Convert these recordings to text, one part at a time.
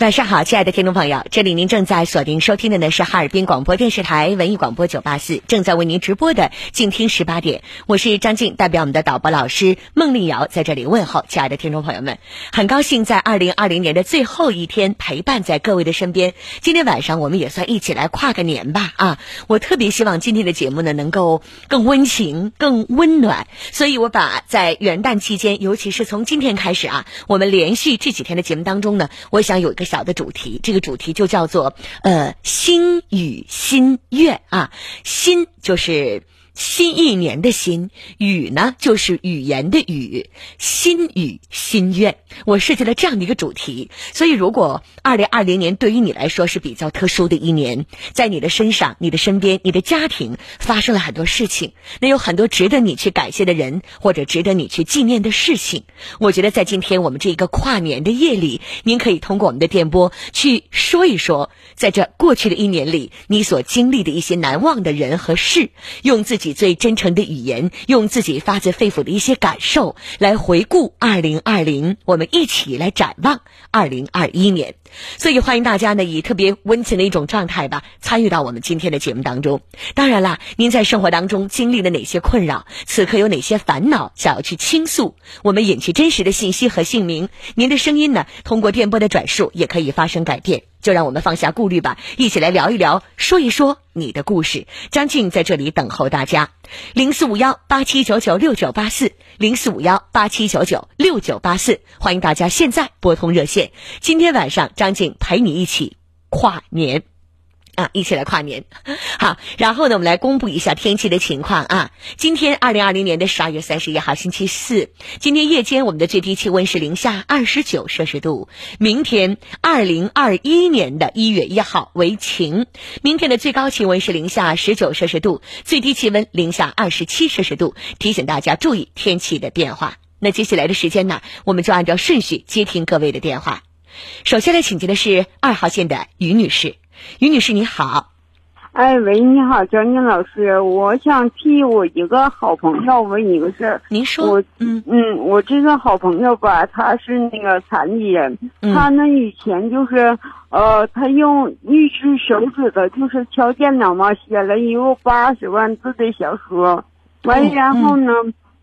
晚上好，亲爱的听众朋友，这里您正在锁定收听的呢是哈尔滨广播电视台文艺广播九八四，正在为您直播的静听十八点，我是张静，代表我们的导播老师孟丽瑶在这里问候，亲爱的听众朋友们，很高兴在二零二零年的最后一天陪伴在各位的身边。今天晚上我们也算一起来跨个年吧啊！我特别希望今天的节目呢能够更温情、更温暖，所以我把在元旦期间，尤其是从今天开始啊，我们连续这几天的节目当中呢，我想有一个。小的主题，这个主题就叫做呃心与心愿啊，心就是。新一年的新语呢，就是语言的语，心语心愿。我设计了这样的一个主题，所以如果二零二零年对于你来说是比较特殊的一年，在你的身上、你的身边、你的家庭发生了很多事情，那有很多值得你去感谢的人，或者值得你去纪念的事情。我觉得在今天我们这一个跨年的夜里，您可以通过我们的电波去说一说，在这过去的一年里，你所经历的一些难忘的人和事，用自己。最真诚的语言，用自己发自肺腑的一些感受来回顾二零二零，我们一起来展望二零二一年。所以欢迎大家呢，以特别温情的一种状态吧，参与到我们今天的节目当中。当然啦，您在生活当中经历了哪些困扰，此刻有哪些烦恼想要去倾诉，我们隐去真实的信息和姓名，您的声音呢，通过电波的转述也可以发生改变。就让我们放下顾虑吧，一起来聊一聊，说一说你的故事。张静在这里等候大家，零四五幺八七九九六九八四，零四五幺八七九九六九八四，欢迎大家现在拨通热线。今天晚上，张静陪你一起跨年。啊，一起来跨年，好。然后呢，我们来公布一下天气的情况啊。今天二零二零年的十二月三十一号星期四，今天夜间我们的最低气温是零下二十九摄氏度。明天二零二一年的一月一号为晴，明天的最高气温是零下十九摄氏度，最低气温零下二十七摄氏度。提醒大家注意天气的变化。那接下来的时间呢，我们就按照顺序接听各位的电话。首先来请接的是二号线的于女士。于女士，你好。哎，喂，你好，张静老师，我想替我一个好朋友问一个事儿。您说。我嗯嗯，我这个好朋友吧，他是那个残疾人，他呢以前就是呃，他用一只手指的就是敲电脑嘛，写了一个八十万字的小说，完然后呢，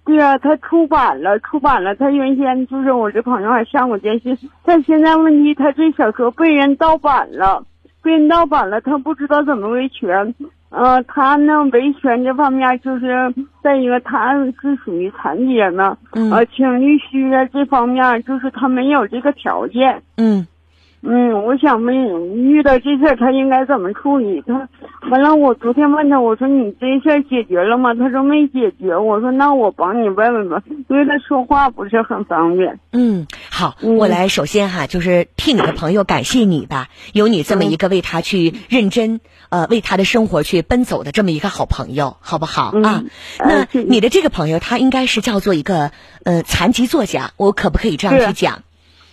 对啊，他出版了，出版了，他原先就是我这朋友还上过电视，但现在问题他这小说被人盗版了。被人盗版了，他不知道怎么维权。呃，他呢维权这方面就是再一个，他是属于残疾人嘛，呃，请律师啊这方面就是他没有这个条件。嗯。嗯，我想问，遇到这事儿他应该怎么处理？他完了，我昨天问他，我说你这事儿解决了吗？他说没解决。我说那我帮你问问吧，因为他说话不是很方便。嗯，好，我来首先哈，就是替你的朋友感谢你吧，有你这么一个为他去认真呃为他的生活去奔走的这么一个好朋友，好不好啊？那你的这个朋友他应该是叫做一个呃残疾作家，我可不可以这样去讲？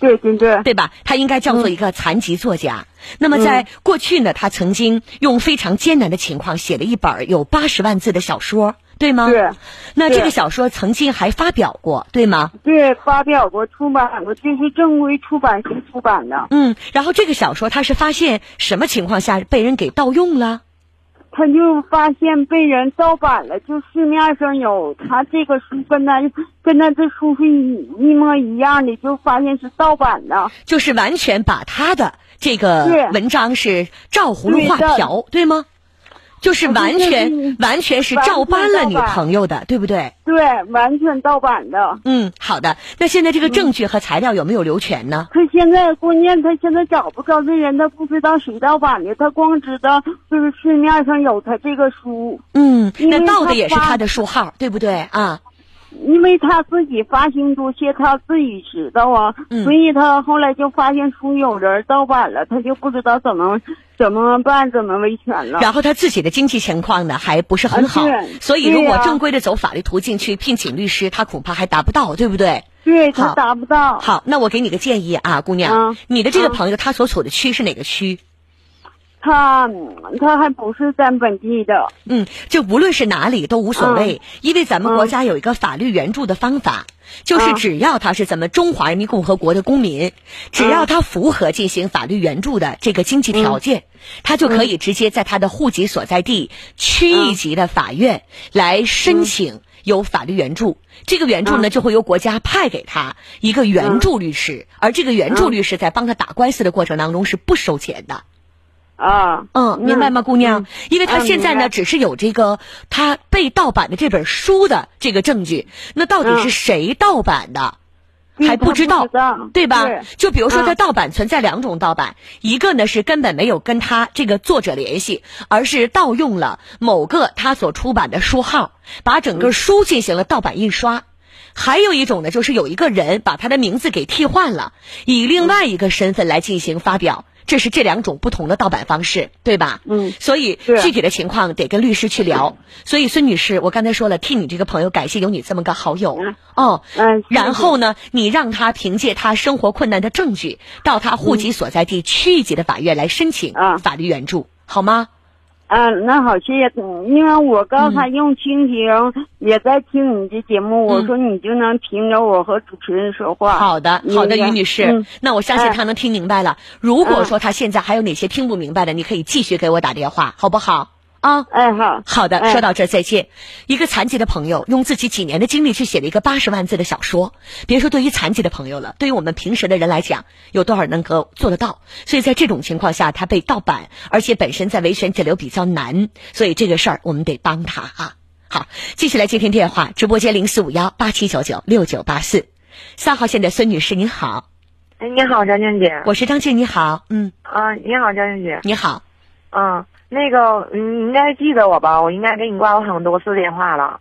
对对对，对吧？他应该叫做一个残疾作家。那么在过去呢，他曾经用非常艰难的情况写了一本有八十万字的小说，对吗？对。那这个小说曾经还发表过，对吗？对，发表过，出版过，这是正规出版社出版的。嗯，然后这个小说他是发现什么情况下被人给盗用了？他就发现被人盗版了，就市面上有他这个书跟他跟他这书是一一模一样的，就发现是盗版的，就是完全把他的这个文章是照葫芦画瓢，对吗？就是完全完全是照搬了你朋友的，对不对？对，完全盗版的。嗯，好的。那现在这个证据和材料有没有留全呢？他现在关键他现在找不着这人，他不知道谁盗版的，他光知道就是市面上有他这个书。嗯，那盗的也是他的书号，对不对啊？因为他自己发行多些，他自己知道啊，所以他后来就发现书有人盗版了，他就不知道怎么怎么办，怎么维权了。然后他自己的经济情况呢，还不是很好，所以如果正规的走法律途径去聘请律师，他恐怕还达不到，对不对？对他达不到。好，那我给你个建议啊，姑娘，你的这个朋友他所处的区是哪个区？他他还不是咱本地的。嗯，就无论是哪里都无所谓，因为咱们国家有一个法律援助的方法，就是只要他是咱们中华人民共和国的公民，只要他符合进行法律援助的这个经济条件，他就可以直接在他的户籍所在地区一级的法院来申请有法律援助。这个援助呢，就会由国家派给他一个援助律师，而这个援助律师在帮他打官司的过程当中是不收钱的。啊，嗯，明白吗，姑娘？因为他现在呢，只是有这个他被盗版的这本书的这个证据，那到底是谁盗版的，还不知道，对吧？就比如说，他盗版存在两种盗版，一个呢是根本没有跟他这个作者联系，而是盗用了某个他所出版的书号，把整个书进行了盗版印刷；还有一种呢，就是有一个人把他的名字给替换了，以另外一个身份来进行发表。这是这两种不同的盗版方式，对吧？嗯，所以具体的情况得跟律师去聊。所以孙女士，我刚才说了，替你这个朋友感谢有你这么个好友哦。嗯。然后呢，你让他凭借他生活困难的证据，到他户籍所在地区一级的法院来申请法律援助，好吗？嗯，那好，谢谢。因为我刚才用蜻蜓也在听你的节目，我说你就能听着我和主持人说话。好的，好的，于女士，那我相信他能听明白了。如果说他现在还有哪些听不明白的，你可以继续给我打电话，好不好？啊，哎好，好的，说到这再见。一个残疾的朋友用自己几年的经历去写了一个八十万字的小说，别说对于残疾的朋友了，对于我们平时的人来讲，有多少能够做得到？所以在这种情况下，他被盗版，而且本身在维权解流比较难，所以这个事儿我们得帮他啊。好，继续来接听电话，直播间零四五幺八七九九六九八四，三号线的孙女士您好。哎，你好，张静姐。我是张静，你好。嗯。啊，你好，张静姐。你好。嗯。那个，你应该记得我吧？我应该给你挂过很多次电话了。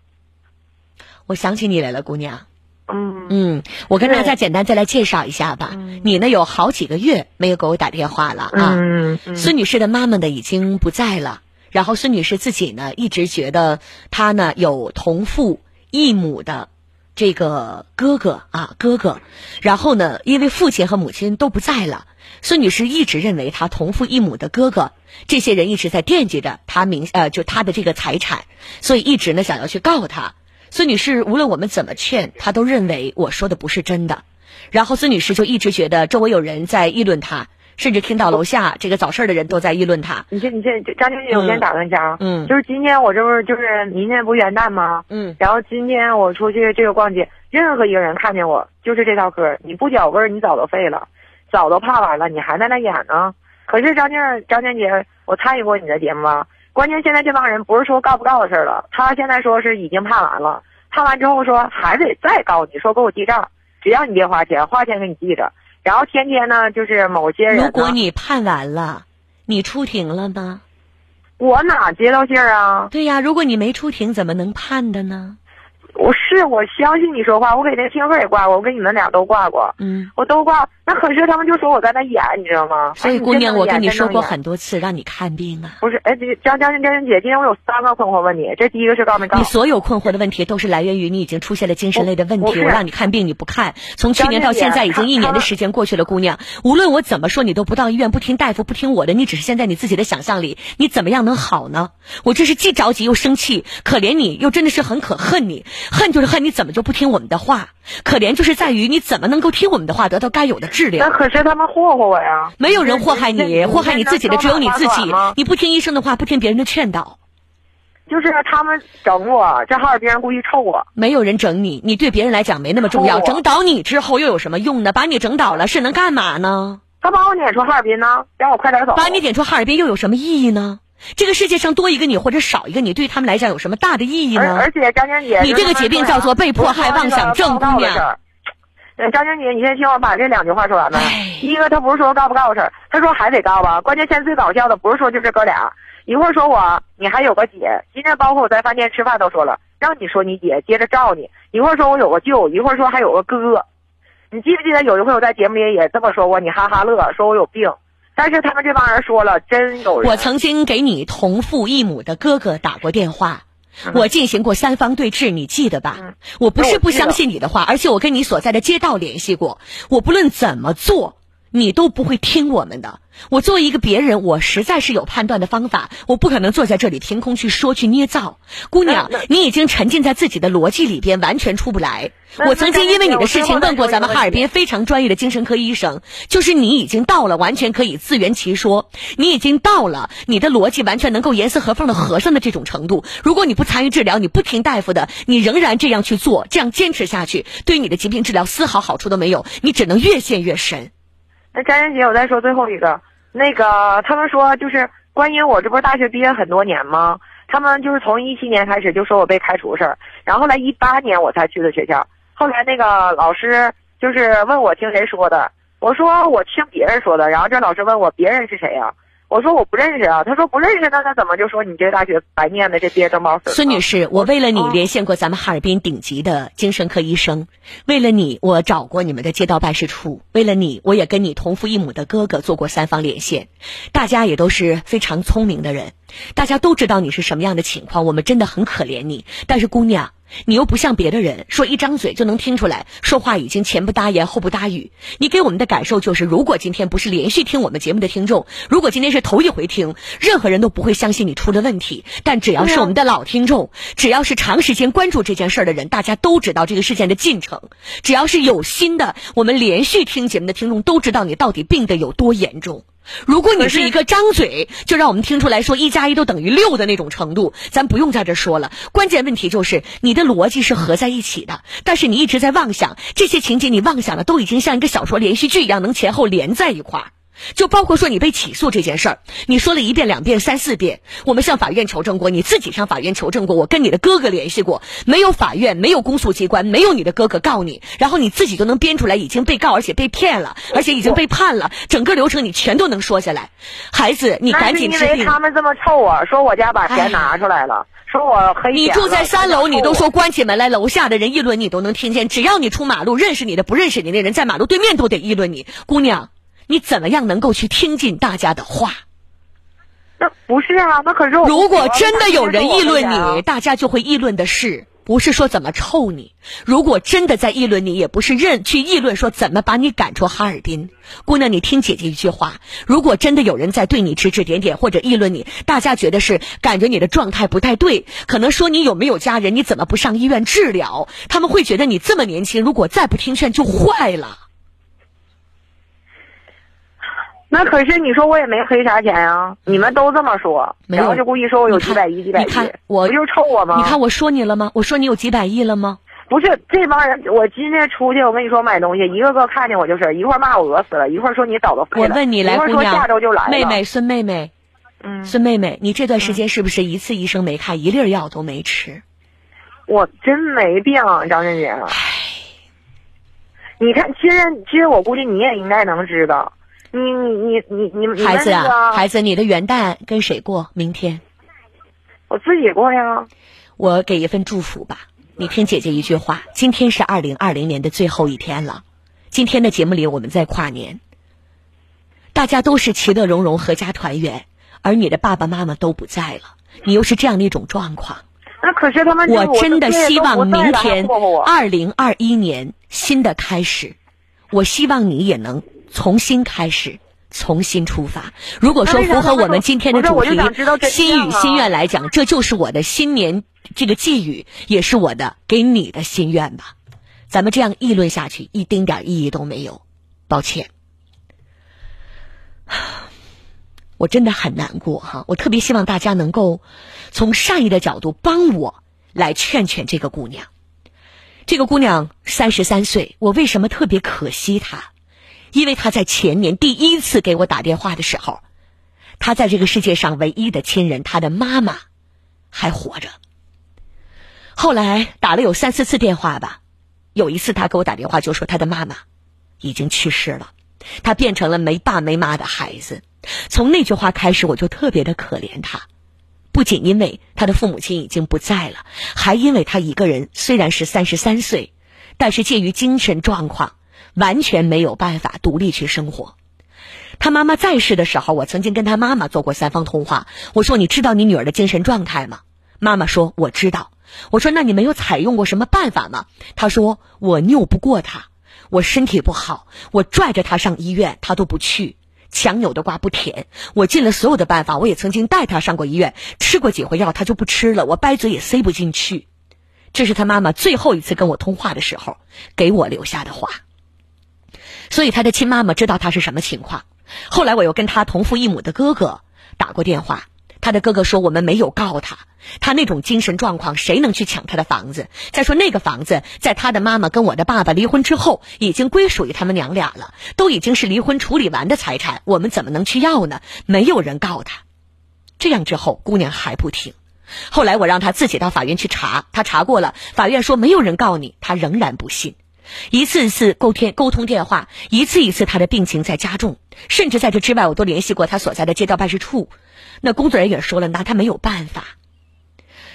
我想起你来了，姑娘。嗯嗯，我跟大家简单再来介绍一下吧。你呢，有好几个月没有给我打电话了啊。嗯嗯。孙女士的妈妈呢已经不在了，然后孙女士自己呢一直觉得她呢有同父异母的这个哥哥啊哥哥，然后呢因为父亲和母亲都不在了。孙女士一直认为她同父异母的哥哥，这些人一直在惦记着她名呃，就她的这个财产，所以一直呢想要去告他。孙女士无论我们怎么劝，她都认为我说的不是真的。然后孙女士就一直觉得周围有人在议论她，甚至听到楼下这个早市的人都在议论她。你这你这张经理，我先打断一下啊，嗯，就是今天我这不是就是明天不元旦吗？嗯，然后今天我出去这个逛街，任何一个人看见我就是这套嗑，你不脚味儿，你早都废了。早都判完了，你还在那演呢？可是张静张静姐，我参与过你的节目啊。关键现在这帮人不是说告不告的事了，他现在说是已经判完了，判完之后说还得再告你，说给我记账，只要你别花钱，花钱给你记着。然后天天呢，就是某些人。如果你判完了，你出庭了吗？我哪接到信儿啊？对呀，如果你没出庭，怎么能判的呢？我是我相信你说话，我给那听课也挂过，我给你们俩都挂过，嗯，我都挂。那可是他们就说我在那演，你知道吗？所以姑娘，我跟你说过很多次，让你看病啊。不是，哎，张张张张姐，今天我有三个困惑问你，这第一个是告没高？你所有困惑的问题都是来源于你已经出现了精神类的问题。我让你看病你不看，从去年到现在已经一年的时间过去了，姑娘，无论我怎么说，你都不到医院，不听大夫，不听我的，你只是现在你自己的想象力，你怎么样能好呢？我这是既着急又生气，可怜你又真的是很可恨你，恨就是恨你怎么就不听我们的话，可怜就是在于你怎么能够听我们的话，得到该有的治疗。那可是他。他们祸祸我呀！没有人祸害你，祸害你自己的只有你自己。你不听医生的话，不听别人的劝导，就是他们整我。这哈尔滨人故意臭我。没有人整你，你对别人来讲没那么重要。整倒你之后又有什么用呢？把你整倒了是能干嘛呢？他把我撵出哈尔滨呢，让我快点走。把你撵出哈尔滨又有什么意义呢？这个世界上多一个你或者少一个你，对他们来讲有什么大的意义呢？而且张娟姐，你这个疾病叫做被迫害妄想症，姑娘。张静姐，你先听我把这两句话说完一个，他不是说告不告的事儿，他说还得告吧。关键现在最搞笑的不是说就这哥俩，一会儿说我，你还有个姐。今天包括我在饭店吃饭都说了，让你说你姐，接着照你。一会儿说我有个舅，一会儿说还有个哥。你记不记得有一回我在节目里也这么说过？你哈哈乐，说我有病。但是他们这帮人说了，真有人。我曾经给你同父异母的哥哥打过电话。我进行过三方对峙，你记得吧？我不是不相信你的话，而且我跟你所在的街道联系过。我不论怎么做，你都不会听我们的。我作为一个别人，我实在是有判断的方法，我不可能坐在这里凭空去说去捏造。姑娘，你已经沉浸在自己的逻辑里边，完全出不来。我曾经因为你的事情问过咱们哈尔滨非常专业的精神科医生，就是你已经到了完全可以自圆其说，你已经到了你的逻辑完全能够严丝合缝的合上的这种程度。如果你不参与治疗，你不听大夫的，你仍然这样去做，这样坚持下去，对你的疾病治疗丝毫好处都没有，你只能越陷越深。那张艳姐，我再说最后一个，那个他们说就是关于我这不是大学毕业很多年吗？他们就是从一七年开始就说我被开除事儿，然后来一八年我才去的学校，后来那个老师就是问我听谁说的，我说我听别人说的，然后这老师问我别人是谁呀？我说我不认识啊，他说不认识，那他怎么就说你这大学白念的这毕业证报孙女士，我为了你连线过咱们哈尔滨顶级的精神科医生，为了你我找过你们的街道办事处，为了你我也跟你同父异母的哥哥做过三方连线，大家也都是非常聪明的人，大家都知道你是什么样的情况，我们真的很可怜你，但是姑娘。你又不像别的人，说一张嘴就能听出来，说话已经前不搭言后不搭语。你给我们的感受就是，如果今天不是连续听我们节目的听众，如果今天是头一回听，任何人都不会相信你出了问题。但只要是我们的老听众，只要是长时间关注这件事儿的人，大家都知道这个事件的进程。只要是有心的，我们连续听节目的听众都知道你到底病得有多严重。如果你是一个张嘴就让我们听出来说一加一都等于六的那种程度，咱不用在这说了。关键问题就是你的逻辑是合在一起的，但是你一直在妄想这些情节，你妄想的都已经像一个小说连续剧一样，能前后连在一块儿。就包括说你被起诉这件事儿，你说了一遍、两遍、三四遍，我们向法院求证过，你自己向法院求证过，我跟你的哥哥联系过，没有法院，没有公诉机关，没有你的哥哥告你，然后你自己就能编出来已经被告，而且被骗了，而且已经被判了，整个流程你全都能说下来。孩子，你赶紧治病。因为他们这么臭我，说我家把钱拿出来了，说我黑你住在三楼，你都说关起门来，楼下的人议论你都能听见。只要你出马路，认识你的、不认识你的人在马路对面都得议论你，姑娘。你怎么样能够去听进大家的话？那不是啊，那可是如果真的有人议论你，大家就会议论的是，不是说怎么臭你。如果真的在议论你，也不是认去议论说怎么把你赶出哈尔滨。姑娘，你听姐姐一句话：如果真的有人在对你指指点点或者议论你，大家觉得是感觉你的状态不太对，可能说你有没有家人，你怎么不上医院治疗？他们会觉得你这么年轻，如果再不听劝就坏了。那可是你说我也没黑啥钱呀，你们都这么说，然后就故意说我有几百亿、几百亿，我不就是臭我吗？你看我说你了吗？我说你有几百亿了吗？不是这帮人，我今天出去，我跟你说买东西，一个个看见我就是一会儿骂我饿死了，一会儿说你早都废了，我问你来，姑娘，下周就来妹妹孙妹妹，嗯，孙妹妹，你这段时间是不是一次医生没看，一粒药都没吃？我真没病，张振姐。唉，你看，其实其实我估计你也应该能知道。你你你你你孩子啊，孩子，你的元旦跟谁过？明天，我自己过呀。我给一份祝福吧，你听姐姐一句话。今天是二零二零年的最后一天了，今天的节目里我们在跨年，大家都是其乐融融、阖家团圆，而你的爸爸妈妈都不在了，你又是这样的一种状况。那可是他们，我真的希望明天二零二一年新的开始，我希望你也能。重新开始，重新出发。如果说符合我们今天的主题“心语心愿”来讲，这就是我的新年这个寄语，也是我的给你的心愿吧。咱们这样议论下去，一丁点意义都没有。抱歉，我真的很难过哈。我特别希望大家能够从善意的角度帮我来劝劝这个姑娘。这个姑娘三十三岁，我为什么特别可惜她？因为他在前年第一次给我打电话的时候，他在这个世界上唯一的亲人，他的妈妈还活着。后来打了有三四次电话吧，有一次他给我打电话就说他的妈妈已经去世了，他变成了没爸没妈的孩子。从那句话开始，我就特别的可怜他，不仅因为他的父母亲已经不在了，还因为他一个人虽然是三十三岁，但是介于精神状况。完全没有办法独立去生活。他妈妈在世的时候，我曾经跟他妈妈做过三方通话。我说：“你知道你女儿的精神状态吗？”妈妈说：“我知道。”我说：“那你没有采用过什么办法吗？”他说：“我拗不过她，我身体不好，我拽着他上医院，他都不去。强扭的瓜不甜，我尽了所有的办法，我也曾经带他上过医院，吃过几回药，他就不吃了，我掰嘴也塞不进去。这是他妈妈最后一次跟我通话的时候给我留下的话。所以他的亲妈妈知道他是什么情况。后来我又跟他同父异母的哥哥打过电话。他的哥哥说：“我们没有告他，他那种精神状况，谁能去抢他的房子？再说那个房子，在他的妈妈跟我的爸爸离婚之后，已经归属于他们娘俩了，都已经是离婚处理完的财产，我们怎么能去要呢？没有人告他。这样之后，姑娘还不听。后来我让他自己到法院去查，他查过了，法院说没有人告你，他仍然不信。一次一次沟天沟通电话，一次一次他的病情在加重，甚至在这之外，我都联系过他所在的街道办事处。”那工作人员说了，拿他没有办法。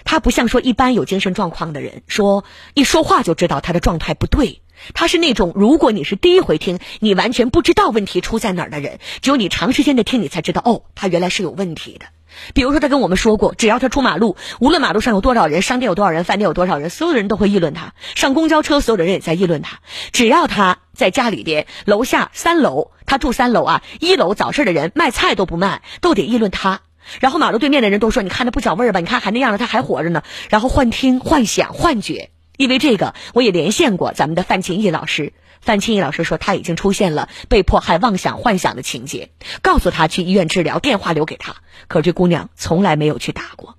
他不像说一般有精神状况的人，说一说话就知道他的状态不对。他是那种，如果你是第一回听，你完全不知道问题出在哪儿的人，只有你长时间的听，你才知道哦，他原来是有问题的。比如说，他跟我们说过，只要他出马路，无论马路上有多少人，商店有多少人，饭店有多少人，所有的人都会议论他。上公交车，所有的人也在议论他。只要他在家里边，楼下三楼，他住三楼啊，一楼早市的人卖菜都不卖，都得议论他。然后马路对面的人都说：“你看他不讲味儿吧？你看还那样了，他还活着呢。”然后幻听、幻想、幻觉。因为这个，我也连线过咱们的范清义老师。范清怡老师说他已经出现了被迫害妄想、幻想的情节，告诉他去医院治疗，电话留给他。可这姑娘从来没有去打过。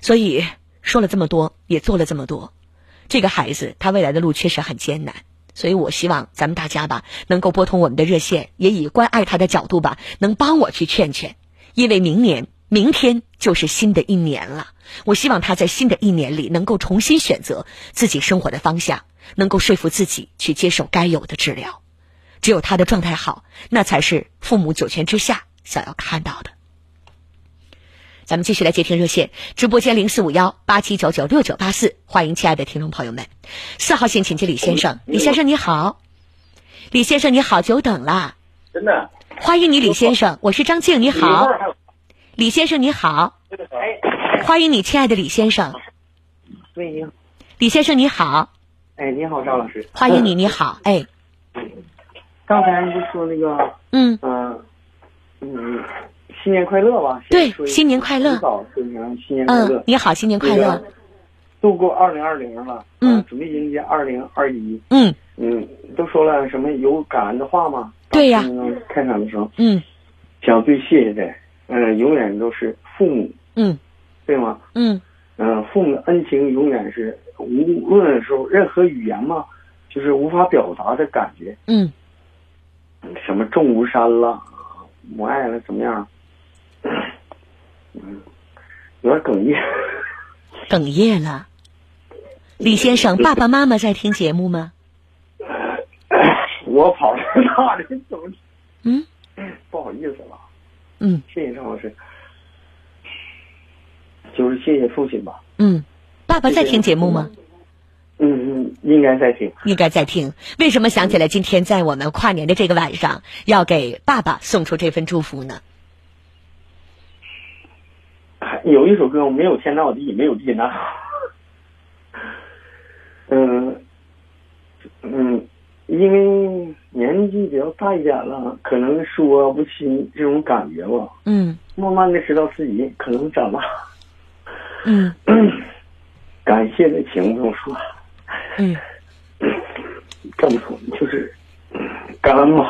所以说了这么多，也做了这么多，这个孩子他未来的路确实很艰难。所以我希望咱们大家吧，能够拨通我们的热线，也以关爱他的角度吧，能帮我去劝劝。因为明年、明天就是新的一年了，我希望他在新的一年里能够重新选择自己生活的方向，能够说服自己去接受该有的治疗。只有他的状态好，那才是父母九泉之下想要看到的。咱们继续来接听热线，直播间零四五幺八七九九六九八四，欢迎亲爱的听众朋友们。四号线，请接李先生。李先生你好，李先生你好，久等了。真的。欢迎你，李先生，我是张静，你好，李先生你好，欢迎你，亲爱的李先生。喂，你好，李先生你好。哎，你好，赵老师。欢迎你，你好，哎。刚才不说那个，嗯嗯嗯，新年快乐吧？对，新年快乐。早新年快乐。嗯，你好，新年快乐。度过二零二零了，嗯，准备迎接二零二一。嗯嗯，都说了什么有感恩的话吗？对呀，开场的时候，嗯，想最谢谢的，嗯，永远都是父母，嗯，对吗？嗯，嗯，父母的恩情永远是无论说任何语言嘛，就是无法表达的感觉，嗯，什么重如山了，母爱了，怎么样？嗯，有点哽咽，哽咽了。李先生，爸爸妈妈在听节目吗？我跑这么大的，怎么？嗯，不好意思了。嗯，谢谢张老师。就是谢谢父亲吧。嗯，爸爸在听节目吗？嗯嗯，应该在听。应该在听。为什么想起来今天在我们跨年的这个晚上要给爸爸送出这份祝福呢？有一首歌，我没有天到地，没有地难。嗯嗯。因为年纪比较大一点了，可能说不清这种感觉吧。嗯。慢慢的知道自己可能长大。嗯。感谢的情不用说。嗯。这么说就是感恩嘛。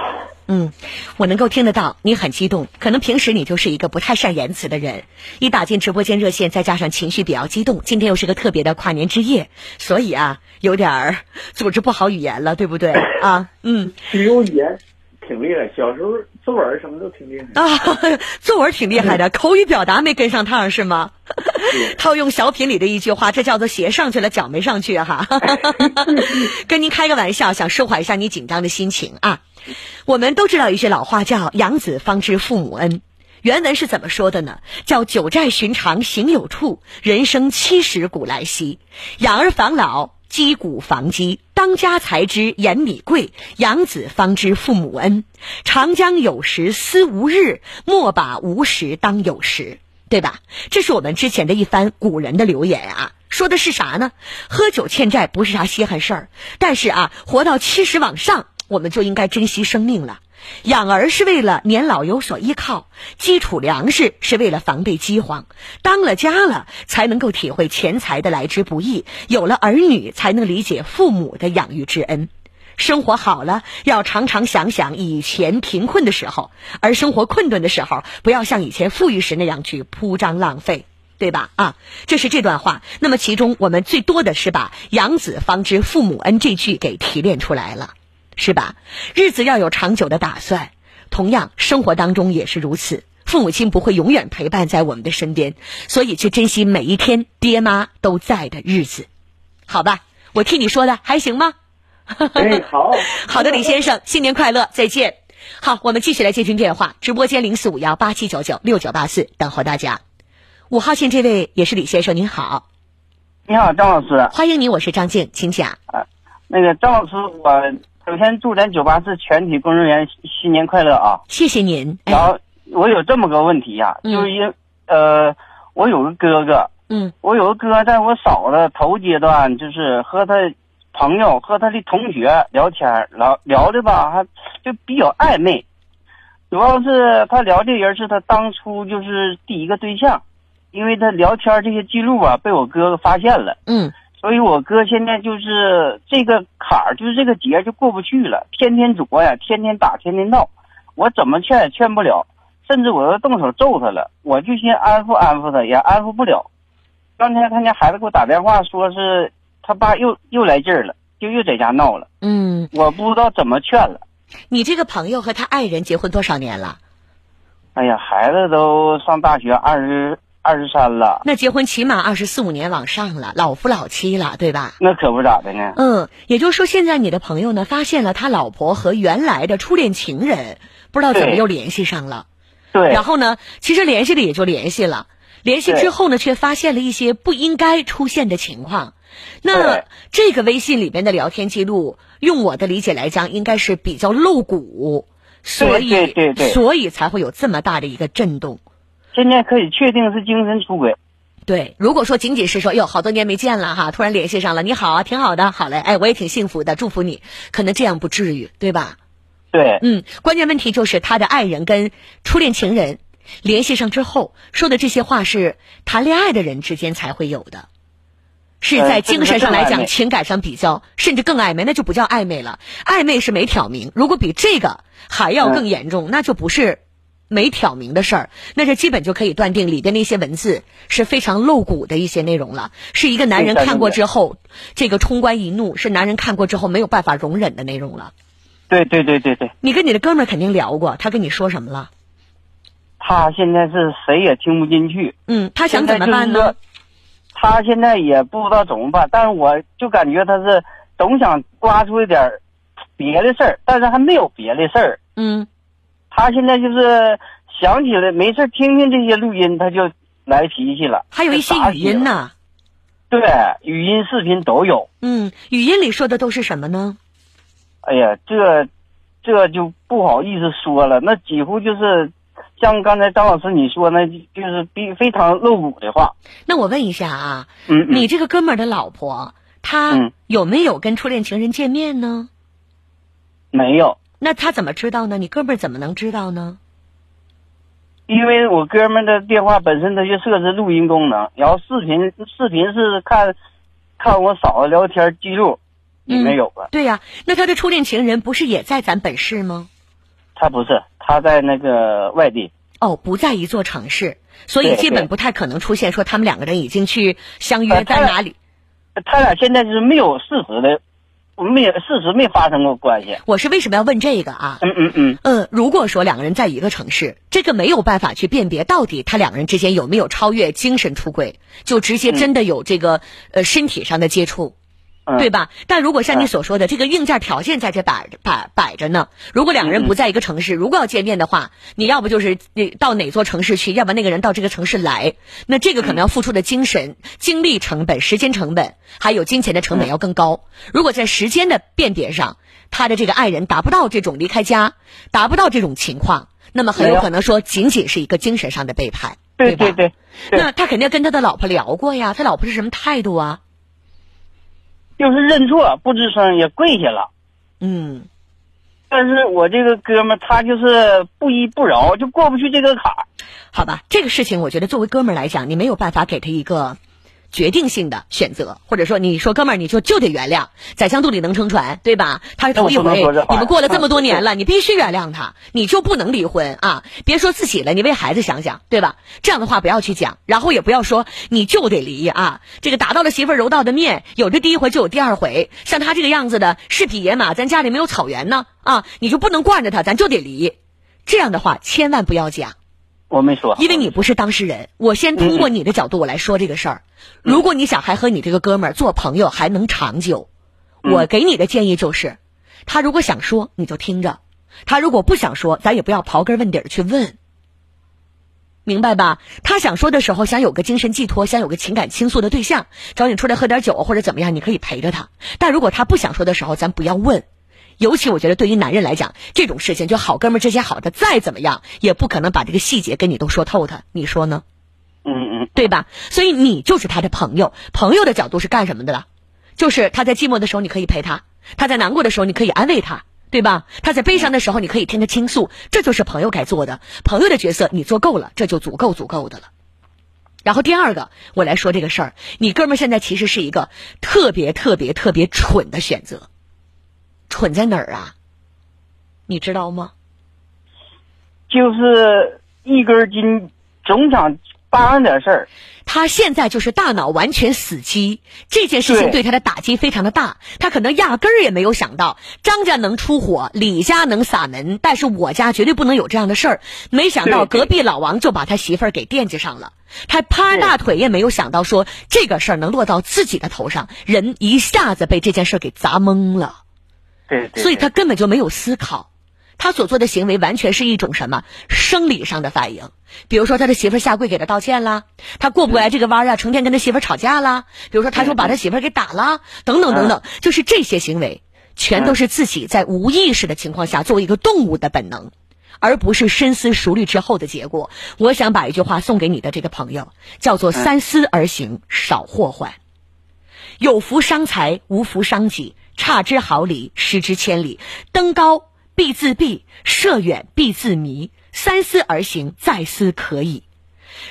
嗯，我能够听得到你很激动，可能平时你就是一个不太善言辞的人。一打进直播间热线，再加上情绪比较激动，今天又是个特别的跨年之夜，所以啊，有点儿组织不好语言了，对不对啊？嗯，有语言挺厉害，小时候作文什么都挺厉害啊，作文挺厉害的，口语表达没跟上趟是吗？套用小品里的一句话，这叫做鞋上去了，脚没上去哈。跟您开个玩笑，想舒缓一下你紧张的心情啊。我们都知道一句老话，叫“养子方知父母恩”。原文是怎么说的呢？叫“九寨寻常行有处，人生七十古来稀。养儿防老，击鼓防饥。当家才知盐米贵，养子方知父母恩。长江有时思无日，莫把无时当有时。”对吧？这是我们之前的一番古人的留言啊，说的是啥呢？喝酒欠债不是啥稀罕事儿，但是啊，活到七十往上，我们就应该珍惜生命了。养儿是为了年老有所依靠，基础粮食是为了防备饥荒。当了家了，才能够体会钱财的来之不易；有了儿女，才能理解父母的养育之恩。生活好了，要常常想想以前贫困的时候；而生活困顿的时候，不要像以前富裕时那样去铺张浪费，对吧？啊，这是这段话。那么其中，我们最多的是把“养子方知父母恩”这句给提炼出来了。是吧？日子要有长久的打算，同样生活当中也是如此。父母亲不会永远陪伴在我们的身边，所以去珍惜每一天爹妈都在的日子，好吧？我替你说的还行吗？哎，好，好的，李先生，新年快乐，再见。好，我们继续来接听电话，直播间零四五幺八七九九六九八四等候大家。五号线这位也是李先生，您好。你好，张老师。欢迎你，我是张静，请讲。啊，那个张老师，我。首先祝咱九八四全体工作人员新年快乐啊！谢谢您。然后我有这么个问题呀，就是因呃，我有个哥哥，嗯，我有个哥，在我嫂子头阶段，就是和他朋友和他的同学聊天，聊聊的吧，还就比较暧昧。主要是他聊这人是他当初就是第一个对象，因为他聊天这些记录啊，被我哥哥发现了。嗯。所以，我哥现在就是这个坎儿，就是这个节就过不去了，天天作呀，天天打，天天闹，我怎么劝也劝不了，甚至我要动手揍他了，我就先安抚安抚他，也安抚不了。刚才他家孩子给我打电话，说是他爸又又来劲儿了，就又在家闹了。嗯，我不知道怎么劝了。你这个朋友和他爱人结婚多少年了？哎呀，孩子都上大学二十。二十三了，那结婚起码二十四五年往上了，老夫老妻了，对吧？那可不咋的呢。嗯，也就是说，现在你的朋友呢，发现了他老婆和原来的初恋情人，不知道怎么又联系上了。对。然后呢，其实联系了也就联系了，联系之后呢，却发现了一些不应该出现的情况。那这个微信里边的聊天记录，用我的理解来讲，应该是比较露骨，所以对对对，所以才会有这么大的一个震动。现在可以确定是精神出轨，对。如果说仅仅是说，哟，好多年没见了哈，突然联系上了，你好啊，挺好的，好嘞，哎，我也挺幸福的，祝福你。可能这样不至于，对吧？对。嗯，关键问题就是他的爱人跟初恋情人联系上之后说的这些话是谈恋爱的人之间才会有的，是在精神上来讲、情感上比较，甚至更暧昧，那就不叫暧昧了。暧昧是没挑明，如果比这个还要更严重，那就不是。没挑明的事儿，那这基本就可以断定里边那些文字是非常露骨的一些内容了，是一个男人看过之后，这个冲冠一怒，是男人看过之后没有办法容忍的内容了。对对对对对。你跟你的哥们儿肯定聊过，他跟你说什么了？他现在是谁也听不进去。嗯，他想怎么办呢？他现在也不知道怎么办，但是我就感觉他是总想刮出一点别的事儿，但是还没有别的事儿。嗯。他现在就是想起来没事听听这些录音，他就来脾气了。还有一些语音呢，对，语音、视频都有。嗯，语音里说的都是什么呢？哎呀，这这就不好意思说了，那几乎就是像刚才张老师你说，那就是比非常露骨的话。那我问一下啊，嗯，你这个哥们儿的老婆，她有没有跟初恋情人见面呢？没有。那他怎么知道呢？你哥们儿怎么能知道呢？因为我哥们儿的电话本身他就设置录音功能，然后视频视频是看，看我嫂子聊天记录，里面有吧。对呀，那他的初恋情人不是也在咱本市吗？他不是，他在那个外地。哦，不在一座城市，所以基本不太可能出现说他们两个人已经去相约在哪里。他俩现在是没有事实的。没事实没发生过关系。我是为什么要问这个啊？嗯嗯嗯。嗯，如果说两个人在一个城市，这个没有办法去辨别到底他两个人之间有没有超越精神出轨，就直接真的有这个呃身体上的接触。对吧？但如果像你所说的，这个硬件条件在这摆摆摆着呢。如果两个人不在一个城市，如果要见面的话，你要不就是到哪座城市去，要不那个人到这个城市来，那这个可能要付出的精神、精力成本、时间成本，还有金钱的成本要更高。如果在时间的辨别上，他的这个爱人达不到这种离开家，达不到这种情况，那么很有可能说仅仅是一个精神上的背叛。吧？对对对，对那他肯定跟他的老婆聊过呀，他老婆是什么态度啊？就是认错不吱声也跪下了。嗯，但是我这个哥们儿他就是不依不饶，就过不去这个坎儿。好吧，这个事情我觉得作为哥们儿来讲，你没有办法给他一个决定性的选择，或者说你说哥们儿你就就得原谅，宰相肚里能撑船，对吧？他是头一回，你们过了这么多年了，你必须原谅他，你就不能离婚啊！别说自己了，你为孩子想想，对吧？这样的话不要去讲，然后也不要说你就得离啊！这个打到了媳妇儿揉到的面，有这第一回就有第二回，像他这个样子的是匹野马，咱家里没有草原呢啊，你就不能惯着他，咱就得离。这样的话千万不要讲。我没说，因为你不是当事人，我先通过你的角度我来说这个事儿。如果你想还和你这个哥们儿做朋友还能长久，嗯我给你的建议就是，他如果想说你就听着，他如果不想说，咱也不要刨根问底儿去问，明白吧？他想说的时候，想有个精神寄托，想有个情感倾诉的对象，找你出来喝点酒或者怎么样，你可以陪着他。但如果他不想说的时候，咱不要问。尤其我觉得对于男人来讲，这种事情就好哥们儿之间好的再怎么样，也不可能把这个细节跟你都说透他，你说呢？嗯嗯，对吧？所以你就是他的朋友，朋友的角度是干什么的了？就是他在寂寞的时候你可以陪他，他在难过的时候你可以安慰他，对吧？他在悲伤的时候你可以听他倾诉，这就是朋友该做的。朋友的角色你做够了，这就足够足够的了。然后第二个，我来说这个事儿，你哥们儿现在其实是一个特别特别特别蠢的选择，蠢在哪儿啊？你知道吗？就是一根筋，总想办上点事儿。他现在就是大脑完全死机，这件事情对对他的打击非常的大。他可能压根儿也没有想到张家能出火，李家能撒门，但是我家绝对不能有这样的事儿。没想到隔壁老王就把他媳妇儿给惦记上了，他趴大腿也没有想到说这个事儿能落到自己的头上，人一下子被这件事儿给砸懵了。对对，所以他根本就没有思考，他所做的行为完全是一种什么生理上的反应。比如说他的媳妇下跪给他道歉啦，他过不过来这个弯儿啊，成天跟他媳妇吵架啦。比如说他说把他媳妇给打了，等等等等，就是这些行为，全都是自己在无意识的情况下作为一个动物的本能。而不是深思熟虑之后的结果。我想把一句话送给你的这个朋友，叫做“三思而行，少祸患”。有福伤财，无福伤己。差之毫厘，失之千里。登高必自毙，涉远必自迷。三思而行，再思可矣。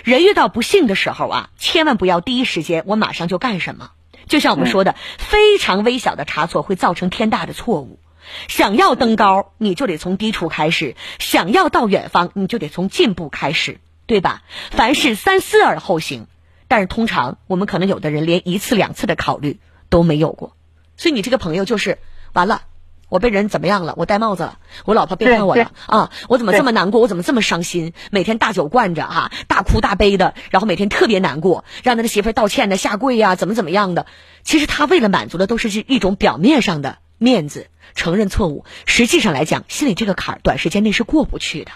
人遇到不幸的时候啊，千万不要第一时间我马上就干什么。就像我们说的，非常微小的差错会造成天大的错误。想要登高，你就得从低处开始；想要到远方，你就得从进步开始，对吧？凡事三思而后行。但是通常我们可能有的人连一次两次的考虑都没有过，所以你这个朋友就是完了。我被人怎么样了？我戴帽子了，我老婆背叛我了啊！我怎么这么难过？我怎么这么伤心？每天大酒灌着啊，大哭大悲的，然后每天特别难过，让他的媳妇儿道歉呢，下跪呀、怎么怎么样的。其实他为了满足的都是一种表面上的面子，承认错误。实际上来讲，心里这个坎儿短时间内是过不去的。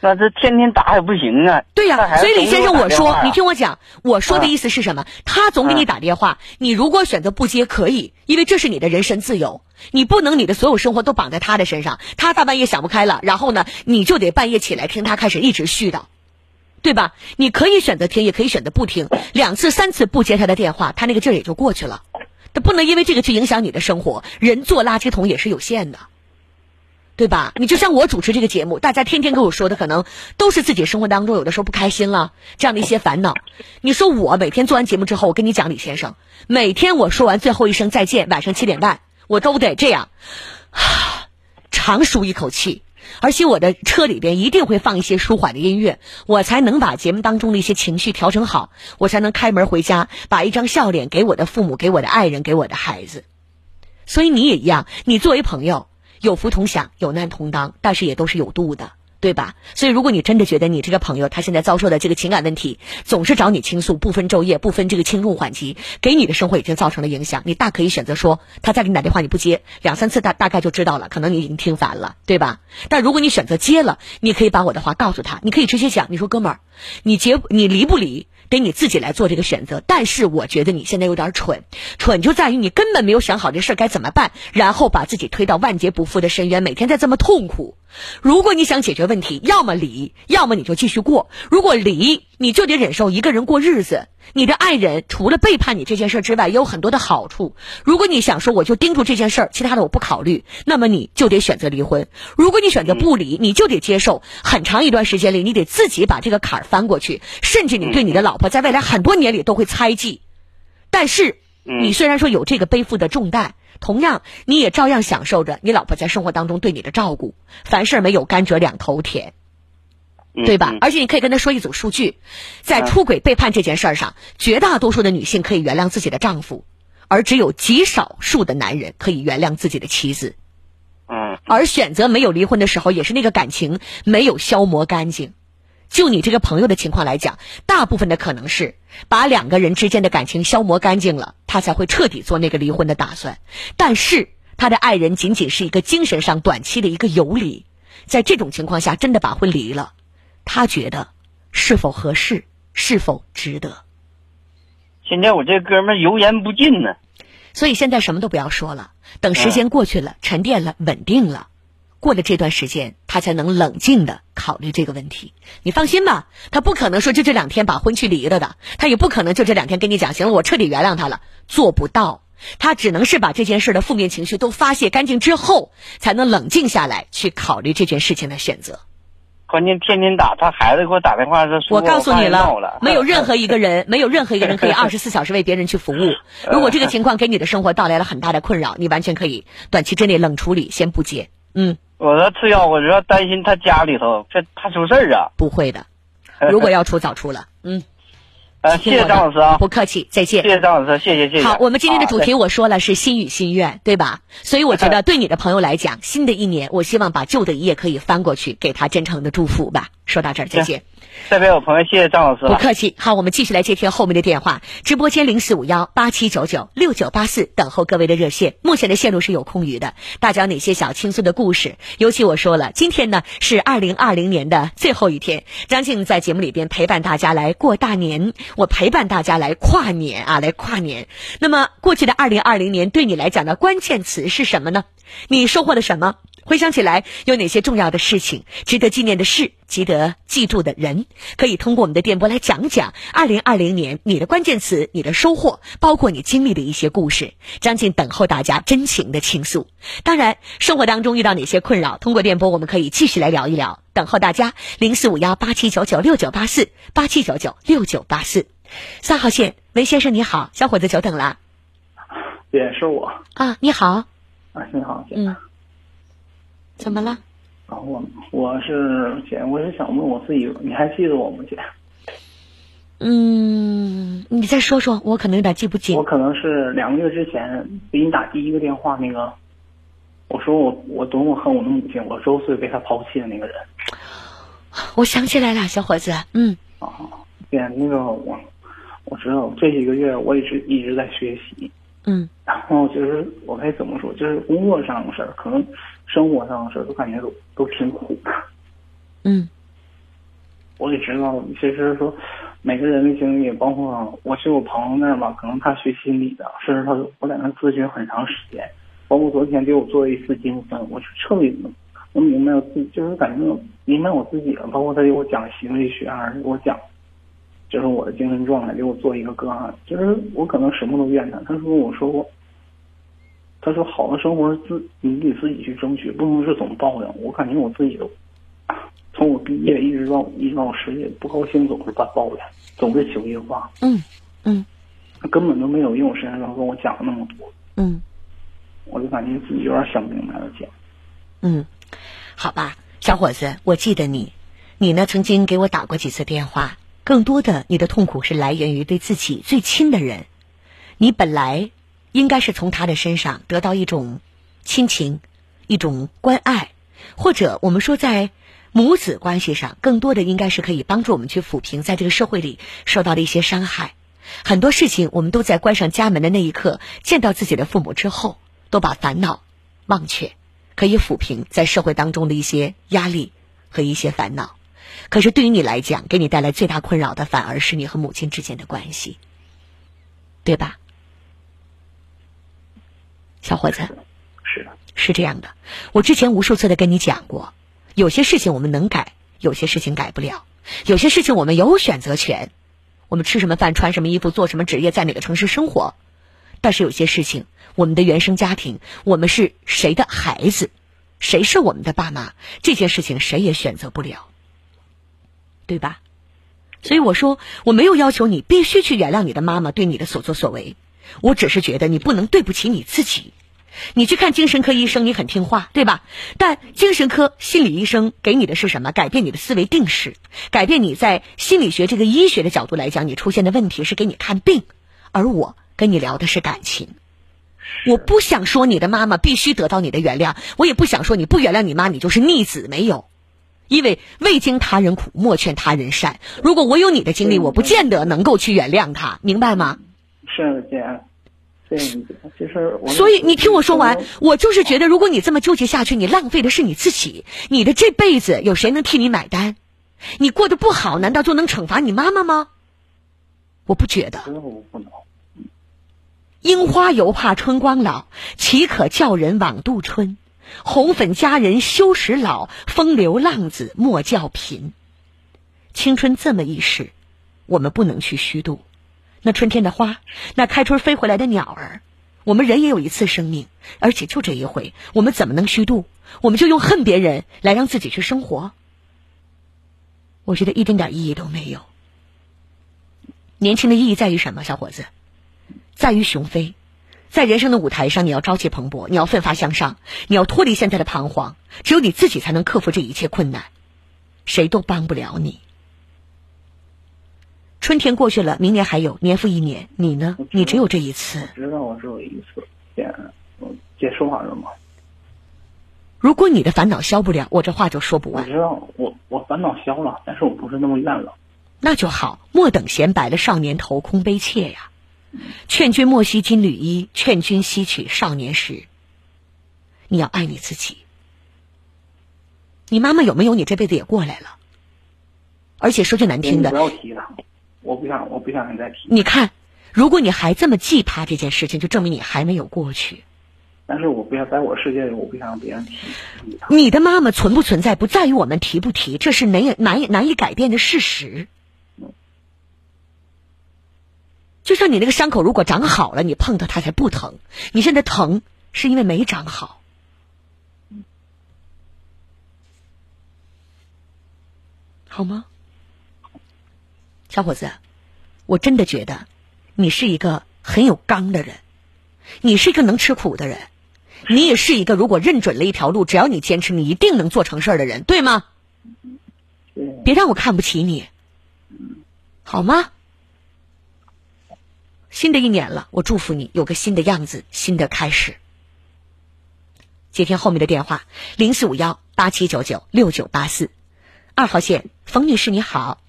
那这天天打也不行啊。对呀、所以李先生，我说，你听我讲，我说的意思是什么？他总给你打电话，你如果选择不接，可以，因为这是你的人身自由，你不能你的所有生活都绑在他的身上。他大半夜想不开了，然后呢，你就得半夜起来听他开始一直絮叨，对吧？你可以选择听，也可以选择不听，两次三次不接他的电话，他那个劲儿也就过去了。他不能因为这个去影响你的生活，人做垃圾桶也是有限的。对吧？你就像我主持这个节目，大家天天跟我说的，可能都是自己生活当中有的时候不开心了，这样的一些烦恼。你说我每天做完节目之后，我跟你讲，李先生，每天我说完最后一声再见，晚上七点半，我都得这样，长舒一口气，而且我的车里边一定会放一些舒缓的音乐，我才能把节目当中的一些情绪调整好，我才能开门回家，把一张笑脸给我的父母、给我的爱人、给我的孩子。所以你也一样，你作为朋友。有福同享，有难同当，但是也都是有度的，对吧？所以，如果你真的觉得你这个朋友他现在遭受的这个情感问题，总是找你倾诉，不分昼夜，不分这个轻重缓急，给你的生活已经造成了影响，你大可以选择说，他再给你打电话你不接，两三次大大概就知道了，可能你已经听烦了，对吧？但如果你选择接了，你可以把我的话告诉他，你可以直接讲，你说哥们儿，你结你离不离？得你自己来做这个选择，但是我觉得你现在有点蠢，蠢就在于你根本没有想好这事儿该怎么办，然后把自己推到万劫不复的深渊，每天在这么痛苦。如果你想解决问题，要么离，要么你就继续过。如果离，你就得忍受一个人过日子。你的爱人除了背叛你这件事之外，也有很多的好处。如果你想说我就盯住这件事儿，其他的我不考虑，那么你就得选择离婚。如果你选择不离，你就得接受很长一段时间里，你得自己把这个坎儿翻过去，甚至你对你的老婆在未来很多年里都会猜忌。但是，你虽然说有这个背负的重担。同样，你也照样享受着你老婆在生活当中对你的照顾。凡事没有甘蔗两头甜，对吧？而且你可以跟他说一组数据，在出轨背叛这件事儿上，绝大多数的女性可以原谅自己的丈夫，而只有极少数的男人可以原谅自己的妻子。嗯。而选择没有离婚的时候，也是那个感情没有消磨干净。就你这个朋友的情况来讲，大部分的可能是把两个人之间的感情消磨干净了，他才会彻底做那个离婚的打算。但是他的爱人仅仅是一个精神上短期的一个游离，在这种情况下真的把婚离了，他觉得是否合适，是否值得？现在我这哥们油盐不进呢，所以现在什么都不要说了，等时间过去了，沉淀了，稳定了。过了这段时间，他才能冷静的考虑这个问题。你放心吧，他不可能说就这两天把婚去离了的，他也不可能就这两天跟你讲，行了，我彻底原谅他了，做不到。他只能是把这件事的负面情绪都发泄干净之后，才能冷静下来去考虑这件事情的选择。关键天天打他孩子给我打电话说，我告诉你了，没有任何一个人，没有任何一个人可以二十四小时为别人去服务。如果这个情况给你的生活带来了很大的困扰，你完全可以短期之内冷处理，先不接。嗯。我说吃药，我主要担心他家里头这怕出事儿啊。不会的，如果要出早出了。嗯，呃，谢谢张老师啊，不客气，再见。谢谢张老师，谢谢谢谢。好，我们今天的主题我说了是心与心愿，对吧？所以我觉得对你的朋友来讲，新的一年，我希望把旧的一页可以翻过去，给他真诚的祝福吧。说到这儿，再见。这边有朋友，谢谢张老师。不客气。好，我们继续来接听后面的电话。直播间零四五幺八七九九六九八四，等候各位的热线。目前的线路是有空余的，大家有哪些小轻松的故事？尤其我说了，今天呢是二零二零年的最后一天，张静在节目里边陪伴大家来过大年，我陪伴大家来跨年啊，来跨年。那么过去的二零二零年对你来讲的关键词是什么呢？你收获了什么？回想起来，有哪些重要的事情、值得纪念的事、值得记住的人，可以通过我们的电波来讲讲。二零二零年你的关键词、你的收获，包括你经历的一些故事，张静等候大家真情的倾诉。当然，生活当中遇到哪些困扰，通过电波我们可以继续来聊一聊。等候大家，零四五幺八七九九六九八四八七九九六九八四，三号线，韦先生你好，小伙子久等了。也是我啊，你好。啊，你好，嗯。怎么了？啊，我我是姐，我是想问我自己，你还记得我吗，姐？嗯，你再说说，我可能有点记不清。我可能是两个月之前给你打第一个电话那个，我说我我多么恨我的母亲，我周岁被她抛弃的那个人。我想起来了，小伙子，嗯。啊，姐，那个我我知道这几个月我一直一直在学习。嗯。然后就是我该怎么说，就是工作上的事儿，可能。生活上的事都感觉都都挺苦的，嗯，我也知道，其实说每个人的经历，包括我去我朋友那儿嘛，可能他学心理的，甚至他我在那咨询很长时间，包括昨天给我做了一次精分，我是彻底能明白我自己，就是感觉明白我自己了。包括他给我讲行为学，还是给我讲，就是我的精神状态，给我做一个个案，就是我可能什么都怨他，他说我说过。他说：“好的生活自你得自己去争取，不能是总抱怨。我感觉我自己都，从我毕业一直到一直到失业，不高兴总是把抱怨，总是情绪化。嗯嗯，根本都没有用。身上跟我讲了那么多。嗯，我就感觉自己有点想不明白了，姐。嗯，好吧，小伙子，我记得你，你呢曾经给我打过几次电话。更多的，你的痛苦是来源于对自己最亲的人，你本来。”应该是从他的身上得到一种亲情，一种关爱，或者我们说在母子关系上，更多的应该是可以帮助我们去抚平在这个社会里受到的一些伤害。很多事情，我们都在关上家门的那一刻，见到自己的父母之后，都把烦恼忘却，可以抚平在社会当中的一些压力和一些烦恼。可是对于你来讲，给你带来最大困扰的，反而是你和母亲之间的关系，对吧？小伙子，是的是这样的。我之前无数次的跟你讲过，有些事情我们能改，有些事情改不了，有些事情我们有选择权。我们吃什么饭，穿什么衣服，做什么职业，在哪个城市生活。但是有些事情，我们的原生家庭，我们是谁的孩子，谁是我们的爸妈，这件事情谁也选择不了，对吧？所以我说，我没有要求你必须去原谅你的妈妈对你的所作所为，我只是觉得你不能对不起你自己。你去看精神科医生，你很听话，对吧？但精神科心理医生给你的是什么？改变你的思维定式，改变你在心理学这个医学的角度来讲，你出现的问题是给你看病，而我跟你聊的是感情。我不想说你的妈妈必须得到你的原谅，我也不想说你不原谅你妈你就是逆子，没有。因为未经他人苦，莫劝他人善。如果我有你的经历，我不见得能够去原谅他，明白吗？是姐。对，就是所以你听我说完，我就是觉得，如果你这么纠结下去，你浪费的是你自己，你的这辈子有谁能替你买单？你过得不好，难道就能惩罚你妈妈吗？我不觉得。樱花犹怕春光老，岂可叫人枉度春？红粉佳人休时老，风流浪子莫教贫。青春这么一时，我们不能去虚度。那春天的花，那开春飞回来的鸟儿，我们人也有一次生命，而且就这一回，我们怎么能虚度？我们就用恨别人来让自己去生活？我觉得一丁点意义都没有。年轻的意义在于什么，小伙子？在于雄飞，在人生的舞台上，你要朝气蓬勃，你要奋发向上，你要脱离现在的彷徨。只有你自己才能克服这一切困难，谁都帮不了你。春天过去了，明年还有，年复一年，你呢？你只有这一次。知道我只有一次，姐，姐说完了吗？如果你的烦恼消不了，我这话就说不完。我知道，我我烦恼消了，但是我不是那么怨了。那就好，莫等闲，白了少年头，空悲切呀。劝君莫惜金缕衣，劝君惜取少年时。你要爱你自己。你妈妈有没有？你这辈子也过来了。而且说句难听的，不要提了。我不想，我不想你再提。你看，如果你还这么记他这件事情，就证明你还没有过去。但是我不想在我世界里，我不想让别人提。你的妈妈存不存在，不在于我们提不提，这是难以难以难以改变的事实。就像你那个伤口，如果长好了，你碰到它才不疼。你现在疼，是因为没长好，好吗？小伙子，我真的觉得你是一个很有刚的人，你是一个能吃苦的人，你也是一个如果认准了一条路，只要你坚持，你一定能做成事儿的人，对吗？别让我看不起你，好吗？新的一年了，我祝福你有个新的样子，新的开始。接听后面的电话：零四五幺八七九九六九八四，二号线，冯女士你好。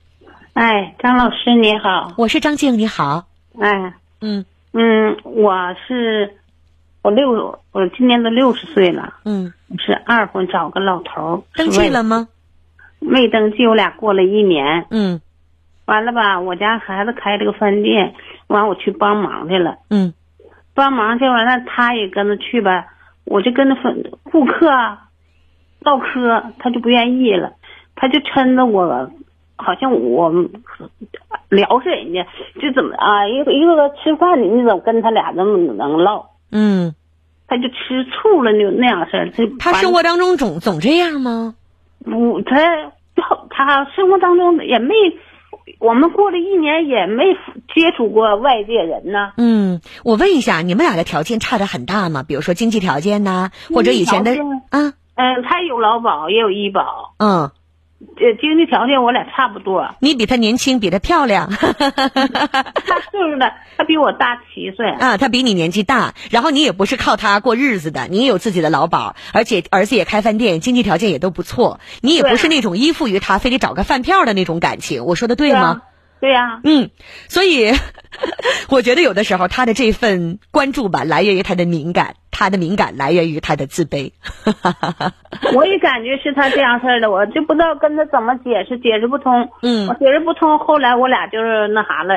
哎，张老师你好，我是张静，你好。哎，嗯嗯，我是我六，我今年都六十岁了。嗯，是二婚，找个老头登记了吗？没登记，我俩过了一年。嗯，完了吧，我家孩子开了个饭店，完我去帮忙去了。嗯，帮忙去完了，他也跟着去吧，我就跟着分顾客唠嗑，他就不愿意了，他就抻着我。好像我聊是人家，就怎么啊？一个一个个吃饭，你怎么跟他俩那么能唠？嗯，他就吃醋了，就那样事儿。他生活当中总总这样吗？不，他他生活当中也没，我们过了一年也没接触过外界人呢。嗯，我问一下，你们俩的条件差的很大吗？比如说经济条件呐，或者以前的啊？嗯，他有劳保，也有医保。嗯。这经济条件我俩差不多。你比他年轻，比他漂亮。他岁数大，他比我大七岁。啊，他比你年纪大，然后你也不是靠他过日子的，你也有自己的劳保，而且儿子也开饭店，经济条件也都不错。你也不是那种依附于他，非得找个饭票的那种感情。我说的对吗？对呀。嗯，所以 我觉得有的时候他的这份关注吧，来源于他的敏感。他的敏感来源于他的自卑，我也感觉是他这样事儿的，我就不知道跟他怎么解释，解释不通。嗯，我解释不通，后来我俩就是那啥了，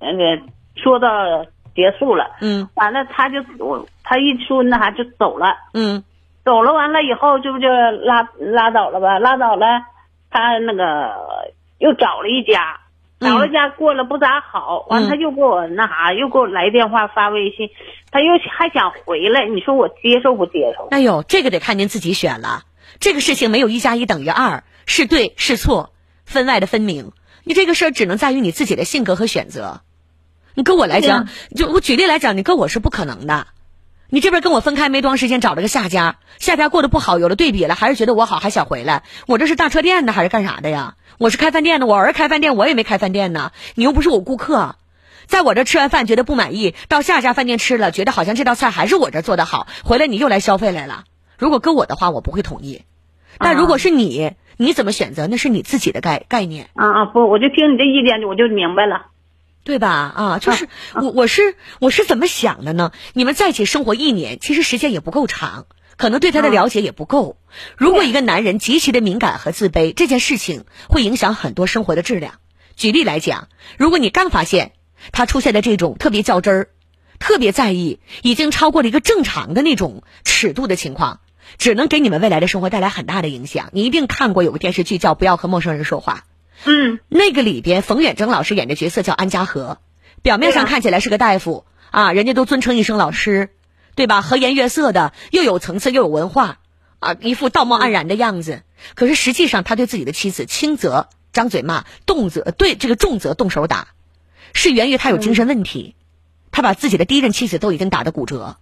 那个说到结束了。嗯，完了他就我他一说那啥就走了。嗯，走了完了以后，这不就拉拉倒了吧？拉倒了，他那个又找了一家，找了家过了不咋好，完他又给我那啥，又给我来电话发微信，他又还想回来，你说我接受不接受？哎呦，这个得看您自己选了。这个事情没有一加一等于二，是对是错，分外的分明。你这个事儿只能在于你自己的性格和选择。你跟我来讲，就我举例来讲，你跟我是不可能的。你这边跟我分开没多长时间，找了个下家，下家过得不好，有了对比了，还是觉得我好，还想回来。我这是大车店的，还是干啥的呀？我是开饭店的，我儿开饭店，我也没开饭店呢。你又不是我顾客，在我这吃完饭觉得不满意，到下家饭店吃了，觉得好像这道菜还是我这做的好，回来你又来消费来了。如果搁我的话，我不会同意。但如果是你，你怎么选择，那是你自己的概概念。啊啊，不，我就听你这意见，我就明白了。对吧？啊，就是我我是我是怎么想的呢？你们在一起生活一年，其实时间也不够长，可能对他的了解也不够。如果一个男人极其的敏感和自卑，这件事情会影响很多生活的质量。举例来讲，如果你刚发现他出现的这种特别较真儿、特别在意，已经超过了一个正常的那种尺度的情况，只能给你们未来的生活带来很大的影响。你一定看过有个电视剧叫《不要和陌生人说话》。嗯，那个里边，冯远征老师演的角色叫安家和，表面上看起来是个大夫啊，人家都尊称一声老师，对吧？和颜悦色的，又有层次又有文化啊，一副道貌岸然的样子。可是实际上，他对自己的妻子轻则张嘴骂，动则对这个重则动手打，是源于他有精神问题，他把自己的第一任妻子都已经打得骨折，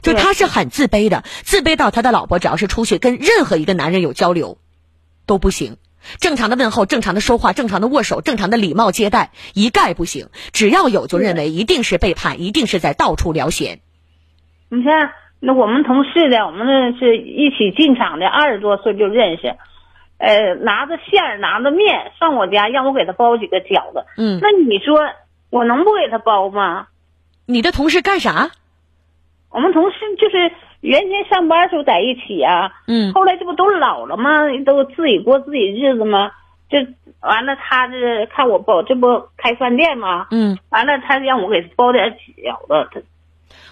就他是很自卑的，自卑到他的老婆只要是出去跟任何一个男人有交流，都不行。正常的问候、正常的说话、正常的握手、正常的礼貌接待，一概不行。只要有，就认为一定是背叛，一定是在到处聊闲。你看，那我们同事的，我们那是一起进厂的，二十多岁就认识。呃，拿着馅儿，拿着面上我家，让我给他包几个饺子。嗯，那你说我能不给他包吗？你的同事干啥？我们同事就是原先上班时候在一起啊，嗯，后来这不都老了吗？都自己过自己日子吗？就完了，他这看我包，这不开饭店吗？嗯，完了，他让我给包点饺子。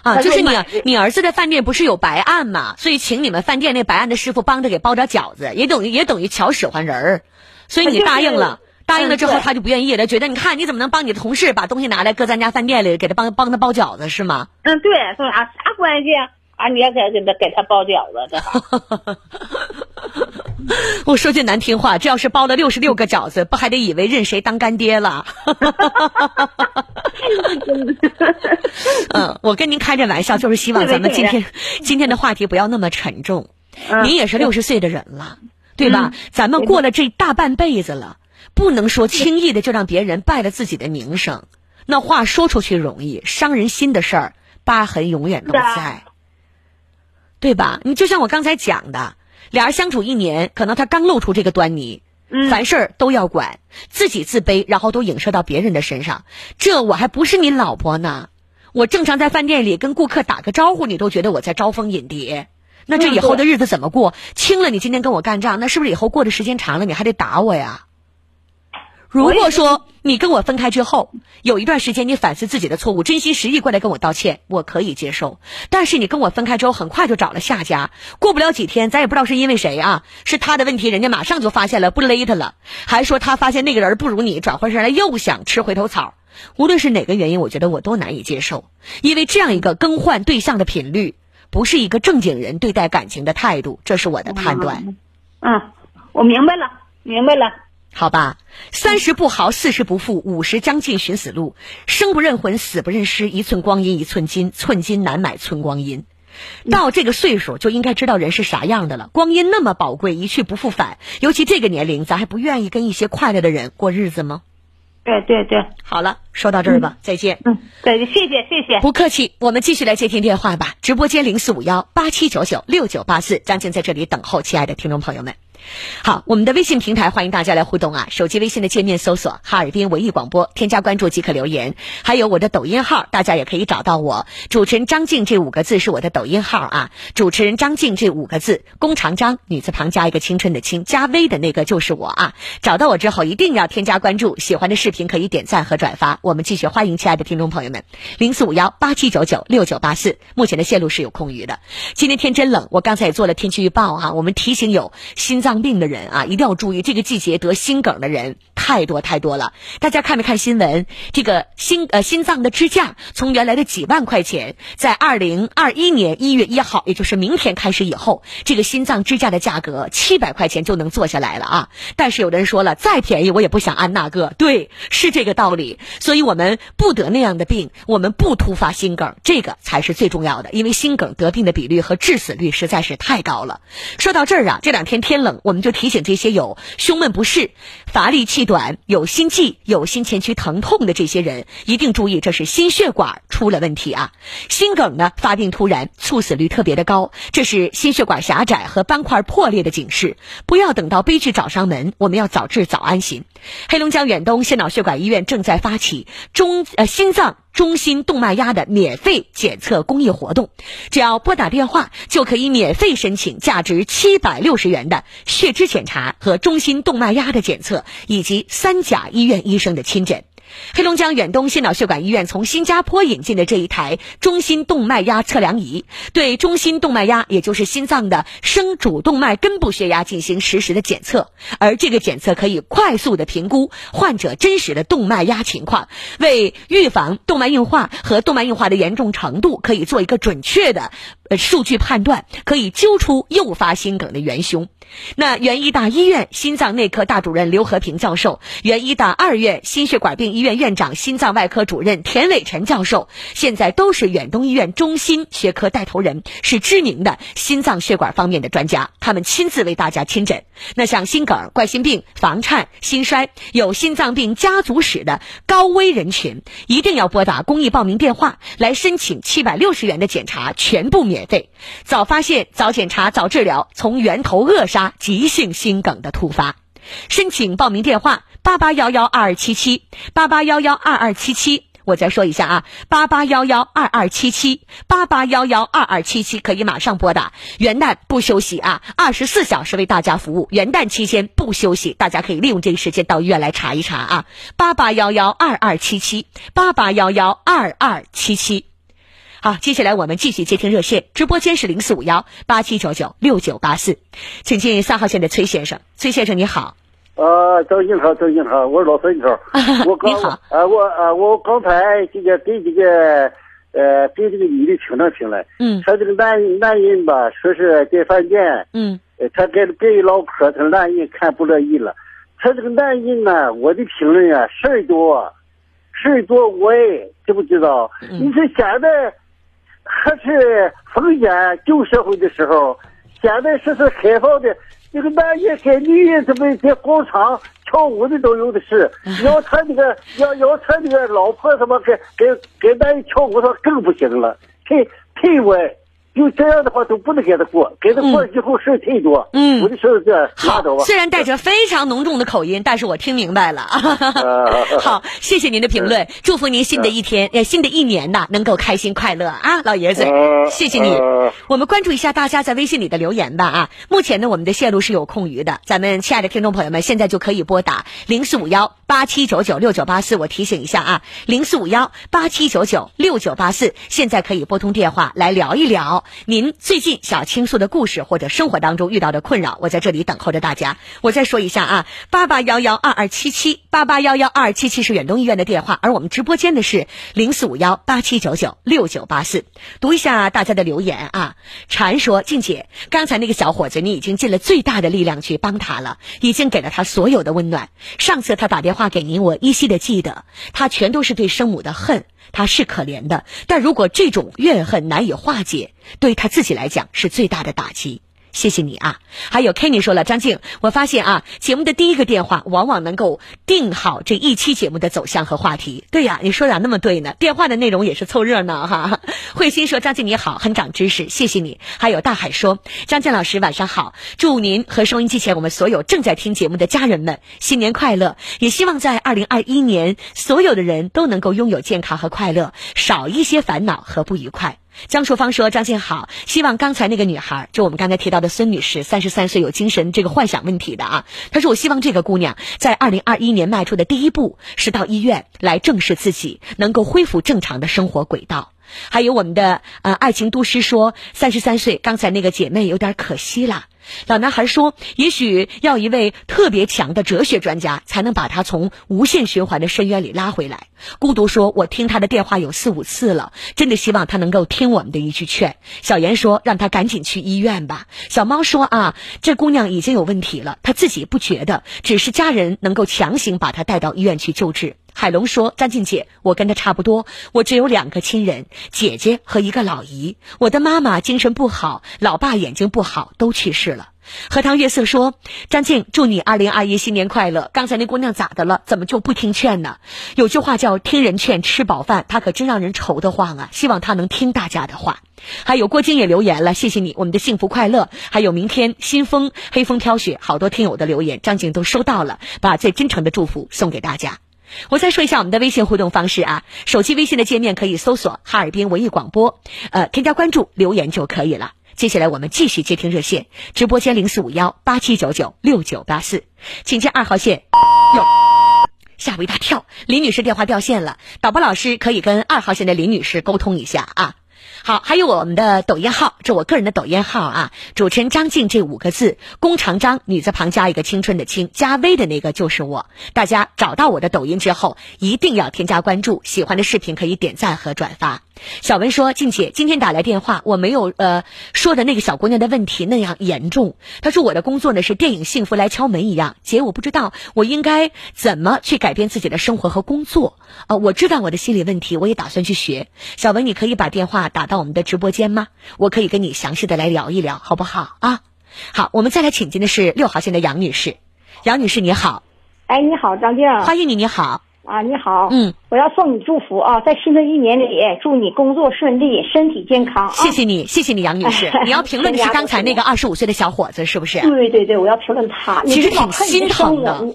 他啊，就是你你儿子的饭店不是有白案吗？所以请你们饭店那白案的师傅帮着给包点饺子，也等于也等于瞧使唤人儿，所以你答应了。答应了之后，他就不愿意了，觉得你看你怎么能帮你的同事把东西拿来搁咱家饭店里给他帮帮他包饺子是吗？嗯，对，说啥啥关系啊？啊，你要给给他给他包饺子这。我说句难听话，这要是包了六十六个饺子，不还得以为认谁当干爹了？嗯，我跟您开着玩笑，就是希望咱们今天今天的话题不要那么沉重。您也是六十岁的人了，对吧？咱们过了这大半辈子了。不能说轻易的就让别人败了自己的名声，那话说出去容易，伤人心的事儿，疤痕永远都在，对吧？你就像我刚才讲的，俩人相处一年，可能他刚露出这个端倪，嗯凡事都要管，自己自卑，然后都影射到别人的身上，这我还不是你老婆呢，我正常在饭店里跟顾客打个招呼，你都觉得我在招蜂引蝶，那这以后的日子怎么过？轻了你今天跟我干仗，那是不是以后过的时间长了，你还得打我呀？如果说你跟我分开之后，有一段时间你反思自己的错误，真心实意过来跟我道歉，我可以接受。但是你跟我分开之后，很快就找了下家，过不了几天，咱也不知道是因为谁啊，是他的问题，人家马上就发现了，不勒他了，还说他发现那个人不如你，转回身来又想吃回头草。无论是哪个原因，我觉得我都难以接受，因为这样一个更换对象的频率，不是一个正经人对待感情的态度，这是我的判断。嗯，我明白了，明白了。好吧，三十不豪，四十不富，五十将近寻死路。生不认魂，死不认尸。一寸光阴一寸金，寸金难买寸光阴。到这个岁数就应该知道人是啥样的了。光阴那么宝贵，一去不复返。尤其这个年龄，咱还不愿意跟一些快乐的人过日子吗？对对对，好了，说到这儿吧，再见。嗯，再见，谢谢谢谢。不客气，我们继续来接听电话吧。直播间零四五幺八七九九六九八四，张静在这里等候，亲爱的听众朋友们。好，我们的微信平台欢迎大家来互动啊！手机微信的界面搜索“哈尔滨文艺广播”，添加关注即可留言。还有我的抖音号，大家也可以找到我。主持人张静这五个字是我的抖音号啊。主持人张静这五个字，弓长张，女字旁加一个青春的青，加微的那个就是我啊。找到我之后一定要添加关注，喜欢的视频可以点赞和转发。我们继续欢迎亲爱的听众朋友们，零四五幺八七九九六九八四，目前的线路是有空余的。今天天真冷，我刚才也做了天气预报啊，我们提醒有心脏病的人。啊，一定要注意，这个季节得心梗的人太多太多了。大家看没看新闻？这个心呃心脏的支架，从原来的几万块钱，在二零二一年一月一号，也就是明天开始以后，这个心脏支架的价格七百块钱就能做下来了啊！但是有的人说了，再便宜我也不想安那个。对，是这个道理。所以我们不得那样的病，我们不突发心梗，这个才是最重要的。因为心梗得病的比率和致死率实在是太高了。说到这儿啊，这两天天冷，我们就提。醒这些有胸闷不适、乏力气短、有心悸、有心前区疼痛的这些人，一定注意，这是心血管出了问题啊！心梗呢，发病突然，猝死率特别的高，这是心血管狭窄和斑块破裂的警示。不要等到悲剧找上门，我们要早治早安心。黑龙江远东心脑血管医院正在发起中呃心脏。中心动脉压的免费检测公益活动，只要拨打电话就可以免费申请价值七百六十元的血脂检查和中心动脉压的检测，以及三甲医院医生的亲诊。黑龙江远东心脑血管医院从新加坡引进的这一台中心动脉压测量仪，对中心动脉压，也就是心脏的升主动脉根部血压进行实时的检测，而这个检测可以快速的评估患者真实的动脉压情况，为预防动脉硬化和动脉硬化的严重程度，可以做一个准确的呃数据判断，可以揪出诱发心梗的元凶。那原医大医院心脏内科大主任刘和平教授，原医大二院心血管病医院院长、心脏外科主任田伟晨教授，现在都是远东医院中心学科带头人，是知名的心脏血管方面的专家。他们亲自为大家亲诊。那像心梗、冠心病、房颤、心衰，有心脏病家族史的高危人群，一定要拨打公益报名电话来申请七百六十元的检查，全部免费。早发现、早检查、早治疗，从源头扼杀。急性心梗的突发，申请报名电话八八幺幺二二七七八八幺幺二二七七，我再说一下啊，八八幺幺二二七七八八幺幺二二七七，可以马上拨打。元旦不休息啊，二十四小时为大家服务。元旦期间不休息，大家可以利用这个时间到医院来查一查啊。八八幺幺二二七七八八幺幺二二七七。好，接下来我们继续接听热线，直播间是零四五幺八七九九六九八四，请进三号线的崔先生。崔先生你好。呃，张静好，张静好，我是老孙头。我刚好。呃，我呃，我刚才这个给这个呃给这个女的听了听了。嗯。他这个男男人吧，说是在饭店。嗯。他给给唠嗑，他男人看不乐意了。他这个男人呢，我的评论啊，事儿多，事儿多我也知不知道？你说现在。还是封建旧社会的时候，现在是是开放的，这个男人跟女人他们在广场跳舞的都有的是。要他那个要要他那个老婆他妈跟跟跟男人跳舞，他更不行了，太太歪。就这样的话都不能给他过，给他过了以后事儿太多。嗯，我就说这好，虽然带着非常浓重的口音，但是我听明白了。好，谢谢您的评论，祝福您新的一天，呃，新的一年呐，能够开心快乐啊，老爷子，谢谢你。我们关注一下大家在微信里的留言吧啊，目前呢，我们的线路是有空余的，咱们亲爱的听众朋友们，现在就可以拨打零四五幺八七九九六九八四，我提醒一下啊，零四五幺八七九九六九八四，现在可以拨通电话来聊一聊。您最近想倾诉的故事或者生活当中遇到的困扰，我在这里等候着大家。我再说一下啊，八八幺幺二二七七八八幺幺二二七七是远东医院的电话，而我们直播间的是零四五幺八七九九六九八四。读一下大家的留言啊。禅说：“静姐，刚才那个小伙子，你已经尽了最大的力量去帮他了，已经给了他所有的温暖。上次他打电话给您，我依稀的记得，他全都是对生母的恨。”他是可怜的，但如果这种怨恨难以化解，对他自己来讲是最大的打击。谢谢你啊。还有 Kenny 说了，张静，我发现啊，节目的第一个电话往往能够定好这一期节目的走向和话题。对呀，你说咋那么对呢？电话的内容也是凑热闹哈。慧心说，张静你好，很长知识，谢谢你。还有大海说，张静老师晚上好，祝您和收音机前我们所有正在听节目的家人们新年快乐，也希望在二零二一年所有的人都能够拥有健康和快乐，少一些烦恼和不愉快。张淑芳说：“张静好，希望刚才那个女孩，就我们刚才提到的孙女士，三十三岁，有精神这个幻想问题的啊。她说，我希望这个姑娘在二零二一年迈出的第一步是到医院来正视自己，能够恢复正常的生活轨道。还有我们的呃爱情都师说，三十三岁，刚才那个姐妹有点可惜了。”老男孩说：“也许要一位特别强的哲学专家，才能把他从无限循环的深渊里拉回来。”孤独说：“我听他的电话有四五次了，真的希望他能够听我们的一句劝。”小严说：“让他赶紧去医院吧。”小猫说：“啊，这姑娘已经有问题了，她自己不觉得，只是家人能够强行把她带到医院去救治。”海龙说：“张静姐，我跟她差不多，我只有两个亲人，姐姐和一个老姨。我的妈妈精神不好，老爸眼睛不好，都去世了。”荷塘月色说：“张静，祝你二零二一新年快乐。刚才那姑娘咋的了？怎么就不听劝呢？有句话叫‘听人劝，吃饱饭’，她可真让人愁得慌啊！希望她能听大家的话。”还有郭晶也留言了，谢谢你，我们的幸福快乐。还有明天新风黑风飘雪，好多听友的留言，张静都收到了，把最真诚的祝福送给大家。我再说一下我们的微信互动方式啊，手机微信的界面可以搜索“哈尔滨文艺广播”，呃，添加关注留言就可以了。接下来我们继续接听热线，直播间零四五幺八七九九六九八四，请接二号线。哟，吓我一大跳，李女士电话掉线了，导播老师可以跟二号线的李女士沟通一下啊。好，还有我们的抖音号，这我个人的抖音号啊，主持人张静这五个字，弓长张，女字旁加一个青春的青，加微的那个就是我。大家找到我的抖音之后，一定要添加关注，喜欢的视频可以点赞和转发。小文说：“静姐，今天打来电话，我没有呃说的那个小姑娘的问题那样严重。她说我的工作呢是电影《幸福来敲门》一样，姐我不知道我应该怎么去改变自己的生活和工作。呃，我知道我的心理问题，我也打算去学。小文，你可以把电话打到我们的直播间吗？我可以跟你详细的来聊一聊，好不好啊？好，我们再来请进的是六号线的杨女士，杨女士你好，哎，你好，张静，欢迎你，你好。”啊，你好，嗯，我要送你祝福啊，在新的一年里，祝你工作顺利，身体健康。谢谢你，谢谢你，杨女士。你要评论的是刚才那个二十五岁的小伙子，是不是？对对对，我要评论他。其实挺心疼的。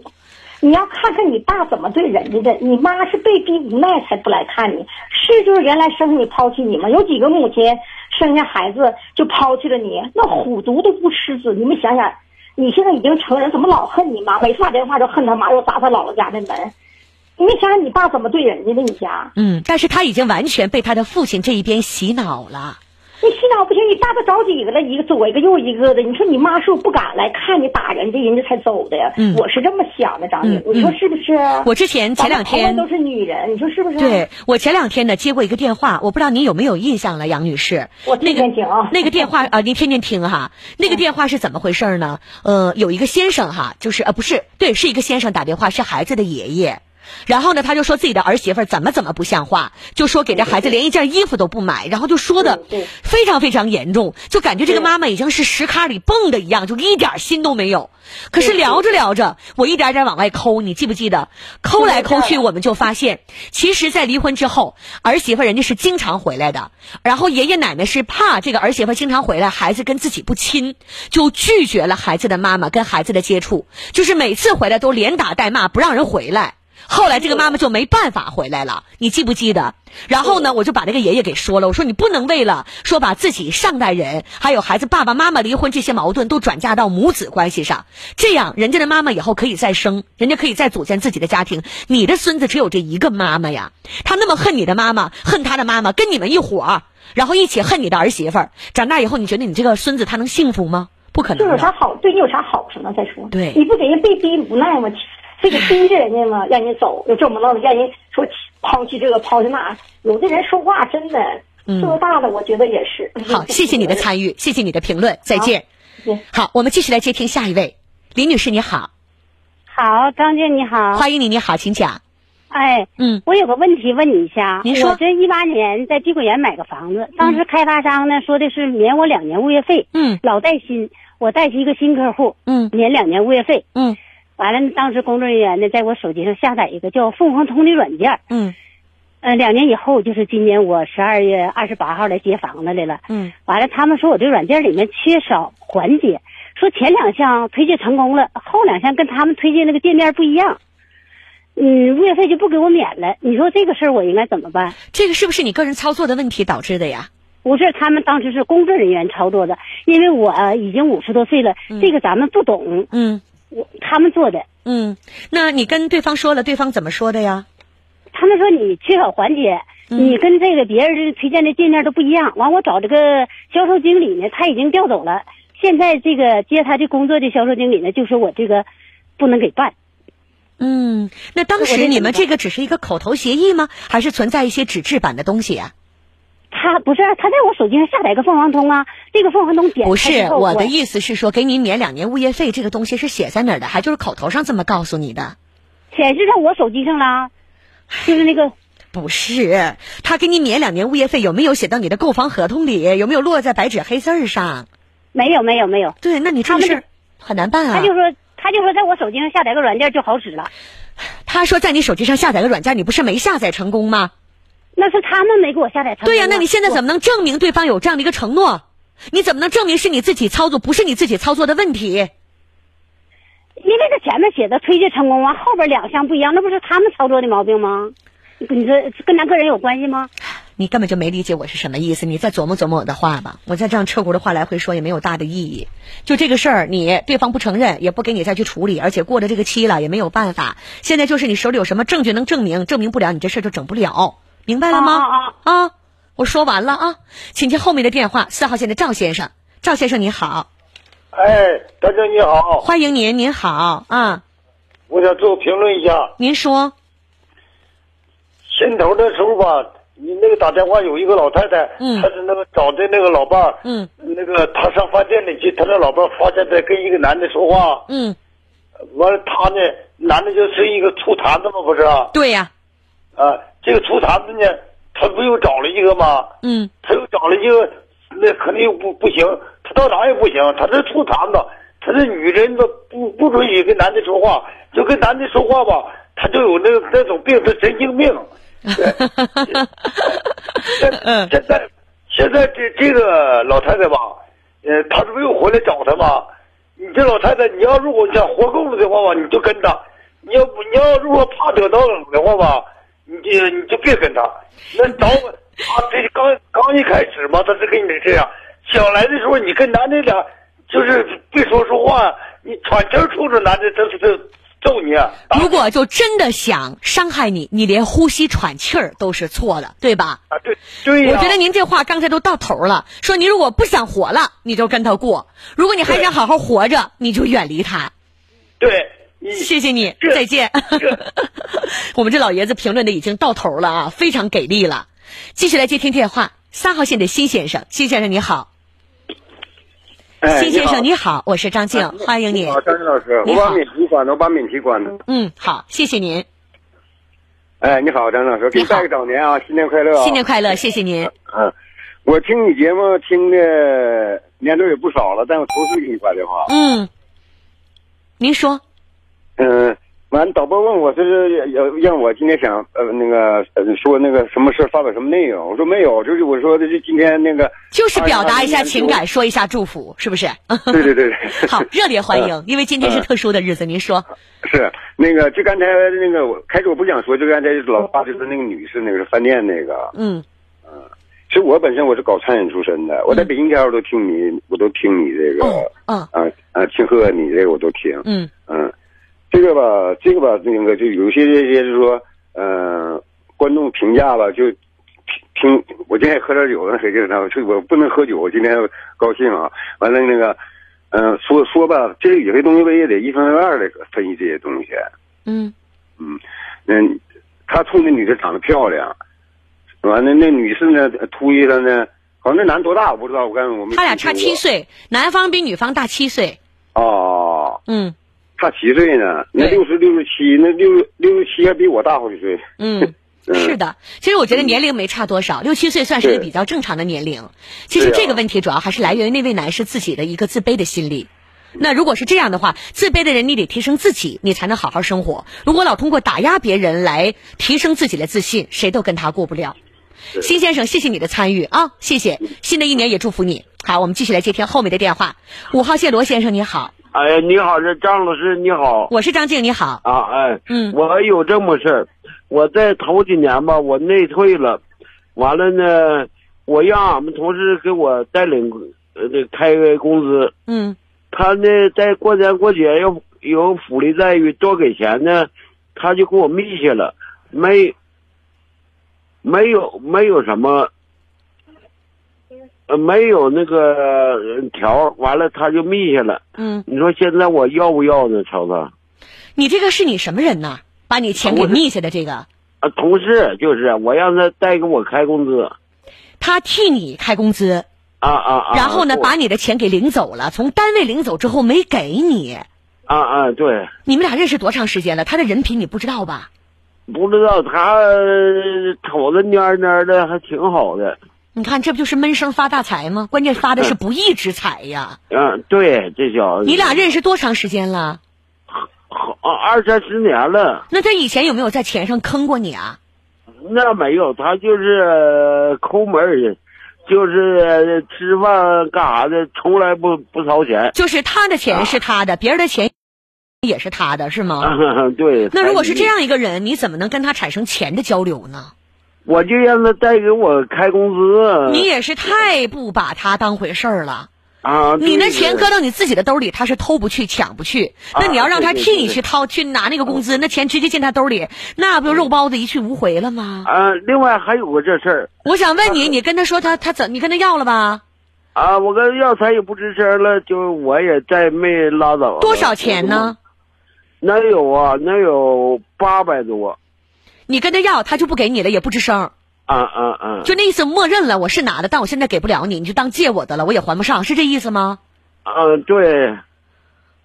你要看看你爸怎么对人家的，你妈是被逼无奈才不来看你，是就是原来生你抛弃你吗？有几个母亲生下孩子就抛弃了你，那虎毒都不吃子。你们想想，你现在已经成人，怎么老恨你妈？每次打电话就恨他妈，又砸他姥姥家的门。你想想你爸怎么对人家的？你家嗯，但是他已经完全被他的父亲这一边洗脑了。你洗脑不行，你爸爸找几个了，一个左一个右一个的。你说你妈是不是不敢来看你打人家，人家才走的呀？嗯，我是这么想的，张姐，你说是不是？我之前前两天都是女人，你说是不是？对我前两天呢接过一个电话，我不知道您有没有印象了，杨女士。我天天听啊。那个电话啊，您天天听哈。那个电话是怎么回事呢？呃，有一个先生哈，就是呃不是，对，是一个先生打电话，是孩子的爷爷。然后呢，他就说自己的儿媳妇怎么怎么不像话，就说给这孩子连一件衣服都不买，然后就说的非常非常严重，就感觉这个妈妈已经是石坎里蹦的一样，就一点心都没有。可是聊着聊着，我一点点往外抠，你记不记得？抠来抠去，我们就发现，其实，在离婚之后，儿媳妇人家是经常回来的，然后爷爷奶奶是怕这个儿媳妇经常回来，孩子跟自己不亲，就拒绝了孩子的妈妈跟孩子的接触，就是每次回来都连打带骂，不让人回来。后来这个妈妈就没办法回来了，你记不记得？然后呢，我就把这个爷爷给说了，我说你不能为了说把自己上代人还有孩子爸爸妈妈离婚这些矛盾都转嫁到母子关系上，这样人家的妈妈以后可以再生，人家可以再组建自己的家庭，你的孙子只有这一个妈妈呀，他那么恨你的妈妈，恨他的妈妈，跟你们一伙，然后一起恨你的儿媳妇儿，长大以后你觉得你这个孙子他能幸福吗？不可能。这有啥好？对你有啥好处呢？再说，对，你不给人被逼无奈吗？这个逼着人家嘛，让你走，又这么弄，让人说抛弃这个抛弃那。有的人说话真的岁数大了，我觉得也是。好，谢谢你的参与，谢谢你的评论，再见。好，我们继续来接听下一位，李女士，你好。好，张姐你好。欢迎你，你好，请讲。啊，哎，嗯，我有个问题问你一下。您说我这一八年在碧桂园买个房子，当时开发商呢说的是免我两年物业费，嗯老带新，我带起一个新客户，嗯免两年物业费。嗯完了，当时工作人员呢在我手机上下载一个叫凤凰通的软件，嗯。呃，两年以后就是今年我十二月二十八号来接房子来了。嗯。完了，他们说我这软件里面缺少环节，说前两项推荐成功了，后两项跟他们推荐那个界面不一样，嗯，物业费就不给我免了。你说这个事儿我应该怎么办？这个是不是你个人操作的问题导致的呀？不是，他们当时是工作人员操作的，因为我、呃已经五十多岁了，这个咱们不懂，嗯我他们做的。嗯，那你跟对方说了，对方怎么说的呀？他们说你缺少环节，嗯你跟这个别人推荐的店面都不一样。完，我找这个销售经理呢，他已经调走了。现在这个接他的工作的销售经理呢，就说我这个不能给办。嗯，那当时你们这个只是一个口头协议吗？还是存在一些纸质版的东西啊？他不是他在我手机上下载个凤凰通啊，这个凤凰通点不是我的意思是说，给你免两年物业费这个东西是写在哪儿的，还就是口头上这么告诉你的？显示在我手机上了，就是那个不是，他给你免两年物业费，有没有写到你的购房合同里？有没有落在白纸黑字儿上？没有没有没有，对，那你这事很难办啊。他就说他就说在我手机上下载个软件就好使了，他说在你手机上下载个软件，你不是没下载成功吗？那是他们没给我下载。对呀、那你现在怎么？么能证明对方有这样的一个承诺？你怎么能证明是你自己操作，不是你自己操作的问题？因为这前面写的推荐成功啊，后边两项不一样，那不是他们操作的毛病吗？你说跟咱个人有关系吗？你根本就没理解我是什么意思，你再琢磨琢磨我的话吧。我再这样彻骨的话来回说也没有大的意义。就这个事儿，你对方不承认，也不给你再去处理，而且过了这个期了也没有办法。现在就是你手里有什么证据能证明，证明不了你这事儿就整不了，明白了吗？啊啊啊，我说完了啊，请接后面的电话，四号线的赵先生。赵先生您好，哎，大姐你好，欢迎您，您好啊，我想做评论一下。您说，先头的时候吧，你那个打电话有一个老太太，嗯。她是那个找的那个老伴儿，嗯。那个她上饭店里去，她那老伴儿发现在跟一个男的说话，嗯，完了她呢，男的就是一个醋坛子嘛，不是啊？对呀、啊，这个醋坛子呢，他不又找了一个吗？嗯他又找了一个，那肯定又不不行，他到哪也不行，他这醋坛子，他这女人都不不准许跟男的说话，就跟男的说话吧，他就有那个那种病，他神经病。对，现在现在这这个老太太吧，呃，她这不又回来找他吗？你这老太太，你要如果想活够了的话吧，你就跟他；你要不你要如果怕得到冷的话吧，你就你就别跟他。那早晚他这刚刚一开始嘛，他就跟你这样，想来的时候你跟男的俩就是别说说话，你喘气儿冲着男的，他是他揍你啊。如果就真的想伤害你，你连呼吸喘气儿都是错的，对吧？啊，对对呀、我觉得您这话刚才都到头了，说你如果不想活了，你就跟他过；如果你还想好好活着，你就远离他。对，你谢谢你，再见。我们这老爷子评论的已经到头了啊，非常给力了。继续来接听电话，三号线的辛先生，辛先生你好，哎辛先生你你好，我是张静，好欢迎你你。好，张老师，我把免提关了，我把免提关了。嗯，好，谢谢您，哎，你好，张老师，给你拜个早年啊，新年快乐啊！新年快乐，谢谢您。嗯，我听你节目听的年头也不少了，但我头次给你打电话。嗯，您说，嗯，完导播问我这是要让我今天想呃那个呃说那个什么事儿发表什么内容，我说没有，就是我说的是今天那个就是表达一下情感，说一下祝福，是不是？对对对对，好，热烈欢迎，因为今天是嗯特殊的日子，您说。是那个，就刚才那个，我开始我不想说，就刚才老大就是那个女士，那个是饭店那个。嗯其实我本身我是搞餐饮出身的，我在北京家我都听你，我都听你这个，哦嗯啊啊，庆贺你这个我都听。嗯嗯，这个吧，这个吧，那个就有些这些就是说，呃，观众评价吧，就听我今天喝点酒，那谁劲呢？就我不能喝酒，我今天高兴啊。完了那个，嗯、说说吧，这个有些东西我也得一分为二的分析这些东西。嗯嗯，嗯，他冲那女的长得漂亮，完了那女士呢突一她呢，好像那男多大我不知道，我刚我们他俩差七岁，男方比女方大七岁。哦，嗯差七岁呢，那六十六十七，那六六十七还比我大好几岁。嗯，是的。其实我觉得年龄没差多少，六七岁算是一个比较正常的年龄。其实这个问题主要还是来源于那位男士自己的一个自卑的心理。那如果是这样的话，自卑的人你得提升自己，你才能好好生活。如果老通过打压别人来提升自己的自信，谁都跟他过不了。辛先生，谢谢你的参与啊，谢谢。新的一年也祝福你。好，我们继续来接听后面的电话。五号线罗先生，你好。哎，你好，是张老师，你好。我是张静，你好。啊，哎，嗯，我有这么事儿，我在头几年吧，我内退了，完了呢，我让俺们同事给我带领呃开工资。嗯。他呢，在过年过节有有福利待遇，多给钱呢，他就给我密下了，没。没有，没有什么，呃，没有那个条，完了他就密下了。嗯，你说现在我要不要呢，超子？你这个是你什么人呢？把你钱给密下的这个？啊，同事就是我让他代给我开工资。他替你开工资。啊啊啊！然后呢，把你的钱给领走了，从单位领走之后没给你。啊啊，对。你们俩认识多长时间了？他的人品你不知道吧？不知道他瞅着蔫蔫的，还挺好的。你看，这不就是闷声发大财吗？关键发的是不义之财呀。嗯，对，这小子。你俩认识多长时间了？好，二三十年了。那他以前有没有在钱上坑过你啊？那没有，他就是抠门儿，就是吃饭干啥的，从来不不掏钱。就是他的钱是他的，别人的钱。也是他的是吗？对。那如果是这样一个人，你怎么能跟他产生钱的交流呢？我就让他再给我开工资。你也是太不把他当回事儿了啊！你那钱搁到你自己的兜里，他是偷不去、抢不去。那你要让他替你去掏、去拿那个工资，那钱直接进他兜里，那不就肉包子一去无回了吗？啊！另外还有个这事儿，我想问你，你跟他说他他怎？你跟他要了吧？啊！我跟他要，他也不吱声了，就我也再没拉倒。多少钱呢？那有啊，那有八百多。你跟他要，他就不给你了，也不吱声。啊啊啊！就那意思，默认了我是拿的，但我现在给不了你，你就当借我的了，我也还不上，是这意思吗？嗯，对。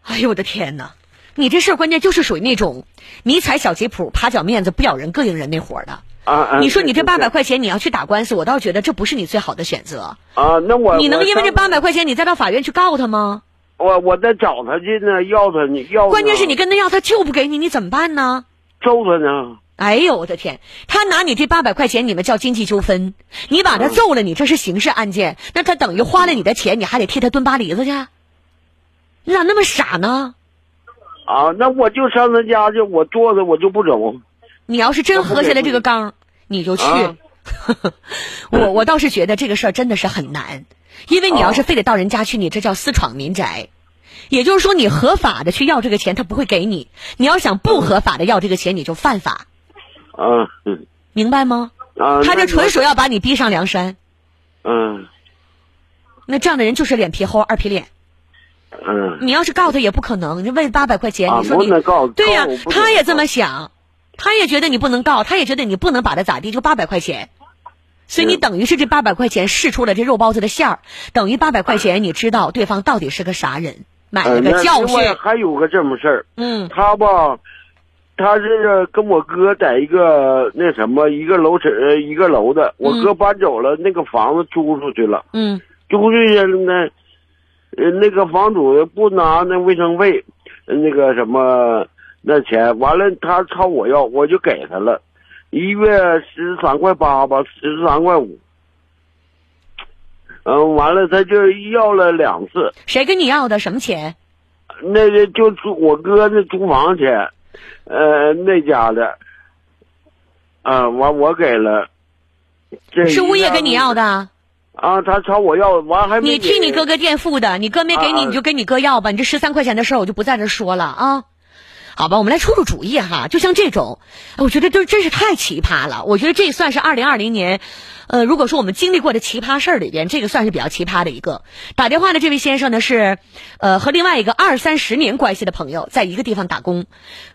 哎呦我的天哪！你这事儿关键就是属于那种迷彩小吉普，爬脚面子不咬人膈应人那伙的。啊啊！你说你这八百块钱你要去打官司，我倒觉得这不是你最好的选择。啊，那我你能因为这八百块钱你再到法院去告他吗？我我再找他去呢，要他你要。关键是你跟他要，他就不给你，你怎么办呢？揍他呢？哎呦我的天！他拿你这八百块钱，你们叫经济纠纷，你把他揍了，你这是刑事案件，那他等于花了你的钱，你还得替他蹲巴黎子去。你咋那么傻呢？啊，那我就上他家去，我坐着我就不走。你要是真喝下来这个缸，你就去。啊、我我倒是觉得这个事儿真的是很难。因为你要是非得到人家去，你这叫私闯民宅，也就是说你合法的去要这个钱，他不会给你；你要想不合法的要这个钱，你就犯法。啊，明白吗？啊，他这纯属要把你逼上梁山。嗯。那这样的人就是脸皮厚、二皮脸。嗯。你要是告他也不可能，你为八百块钱，啊、你说你对呀、告他也这么想，他也觉得你不能告，他也觉得你不能把他咋地，就八百块钱。所以你等于是这八百块钱试出了这肉包子的馅儿，等于八百块钱你知道对方到底是个啥人，买了个教训。呃、还有个这么事儿，嗯，他吧，他是跟我哥在一个那什么一个楼层一个楼的，我哥搬走了，那个房子租出去了，嗯，租出去了呢，呃，那个房主不拿那卫生费，那个什么那钱，完了他朝我要，我就给他了。一月十三块八吧，十三块五。嗯，完了他就要了两次。谁跟你要的？什么钱？那个就租我哥那租房钱，呃，那家的。啊，完我给了。是物业跟你要的。啊，他朝我要，完还没。你替你哥哥垫付的，你哥没给你，啊、你就跟你哥要吧。你这十三块钱的事儿，我就不在这说了啊。好吧，我们来出出主意哈。就像这种，我觉得这真是太奇葩了。我觉得这算是二零二零年，呃，如果说我们经历过的奇葩事儿里边，这个算是比较奇葩的一个。打电话的这位先生呢是，呃，和另外一个二三十年关系的朋友在一个地方打工，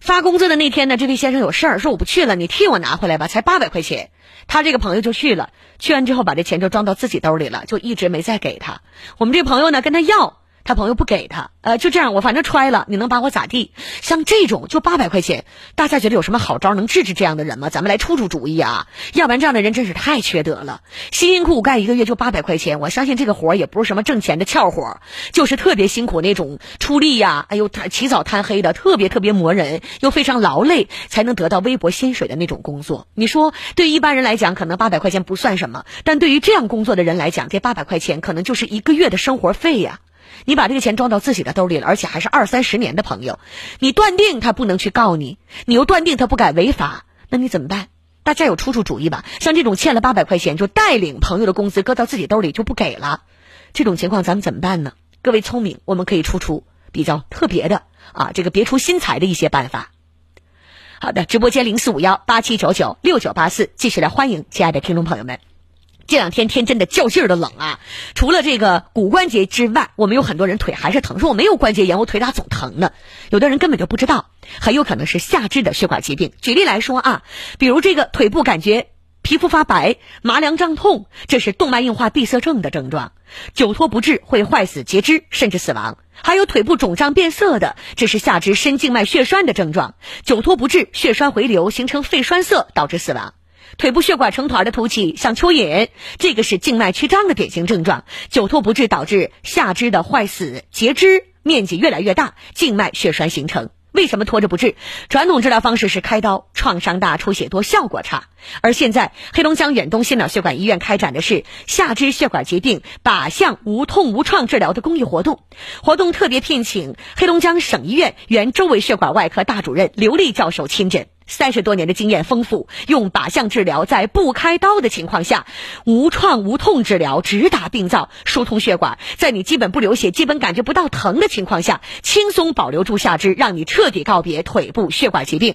发工资的那天呢，这位先生有事儿，说我不去了，你替我拿回来吧，才八百块钱。他这个朋友就去了，去完之后把这钱就装到自己兜里了，就一直没再给他。我们这朋友呢跟他要。他朋友不给他，呃，就这样，我反正揣了，你能把我咋地？像这种就八百块钱，大家觉得有什么好招能治治这样的人吗？咱们来出出主意啊！要不然这样的人真是太缺德了。辛辛苦苦干一个月就八百块钱，我相信这个活也不是什么挣钱的俏活，就是特别辛苦那种出力呀，哎呦，他起早贪黑的，特别特别磨人，又非常劳累，才能得到微薄薪水的那种工作。你说，对一般人来讲，可能八百块钱不算什么，但对于这样工作的人来讲，这八百块钱可能就是一个月的生活费呀。你把这个钱装到自己的兜里了，而且还是二三十年的朋友，你断定他不能去告你，你又断定他不敢违法，那你怎么办？大家有出出主意吧？像这种欠了八百块钱就带领朋友的工资搁到自己兜里就不给了，这种情况咱们怎么办呢？各位聪明，我们可以出出比较特别的啊，这个别出心裁的一些办法。好的，直播间零四五幺八七九九六九八四，继续来欢迎亲爱的听众朋友们。这两天天真的较劲儿的冷啊！除了这个骨关节之外，我们有很多人腿还是疼，说我没有关节炎，我腿咋总疼呢？有的人根本就不知道，很有可能是下肢的血管疾病。举例来说啊，比如这个腿部感觉皮肤发白、麻凉胀痛，这是动脉硬化闭塞症的症状；久拖不治会坏死截肢，甚至死亡。还有腿部肿胀变色的，这是下肢深静脉血栓的症状，久拖不治，血栓回流形成肺栓塞，导致死亡。腿部血管成团的凸起，像蚯蚓，这个是静脉曲张的典型症状。久拖不治，导致下肢的坏死、截肢，面积越来越大，静脉血栓形成。为什么拖着不治？传统治疗方式是开刀，创伤大、出血多、效果差。而现在，黑龙江远东心脑血管医院开展的是下肢血管疾病靶向无痛无创治疗的公益活动。活动特别聘请黑龙江省医院原周围血管外科大主任刘丽教授亲诊。三十多年的经验丰富，用靶向治疗在不开刀的情况下，无创无痛治疗，直达病灶，疏通血管，在你基本不流血、基本感觉不到疼的情况下，轻松保留住下肢，让你彻底告别腿部血管疾病。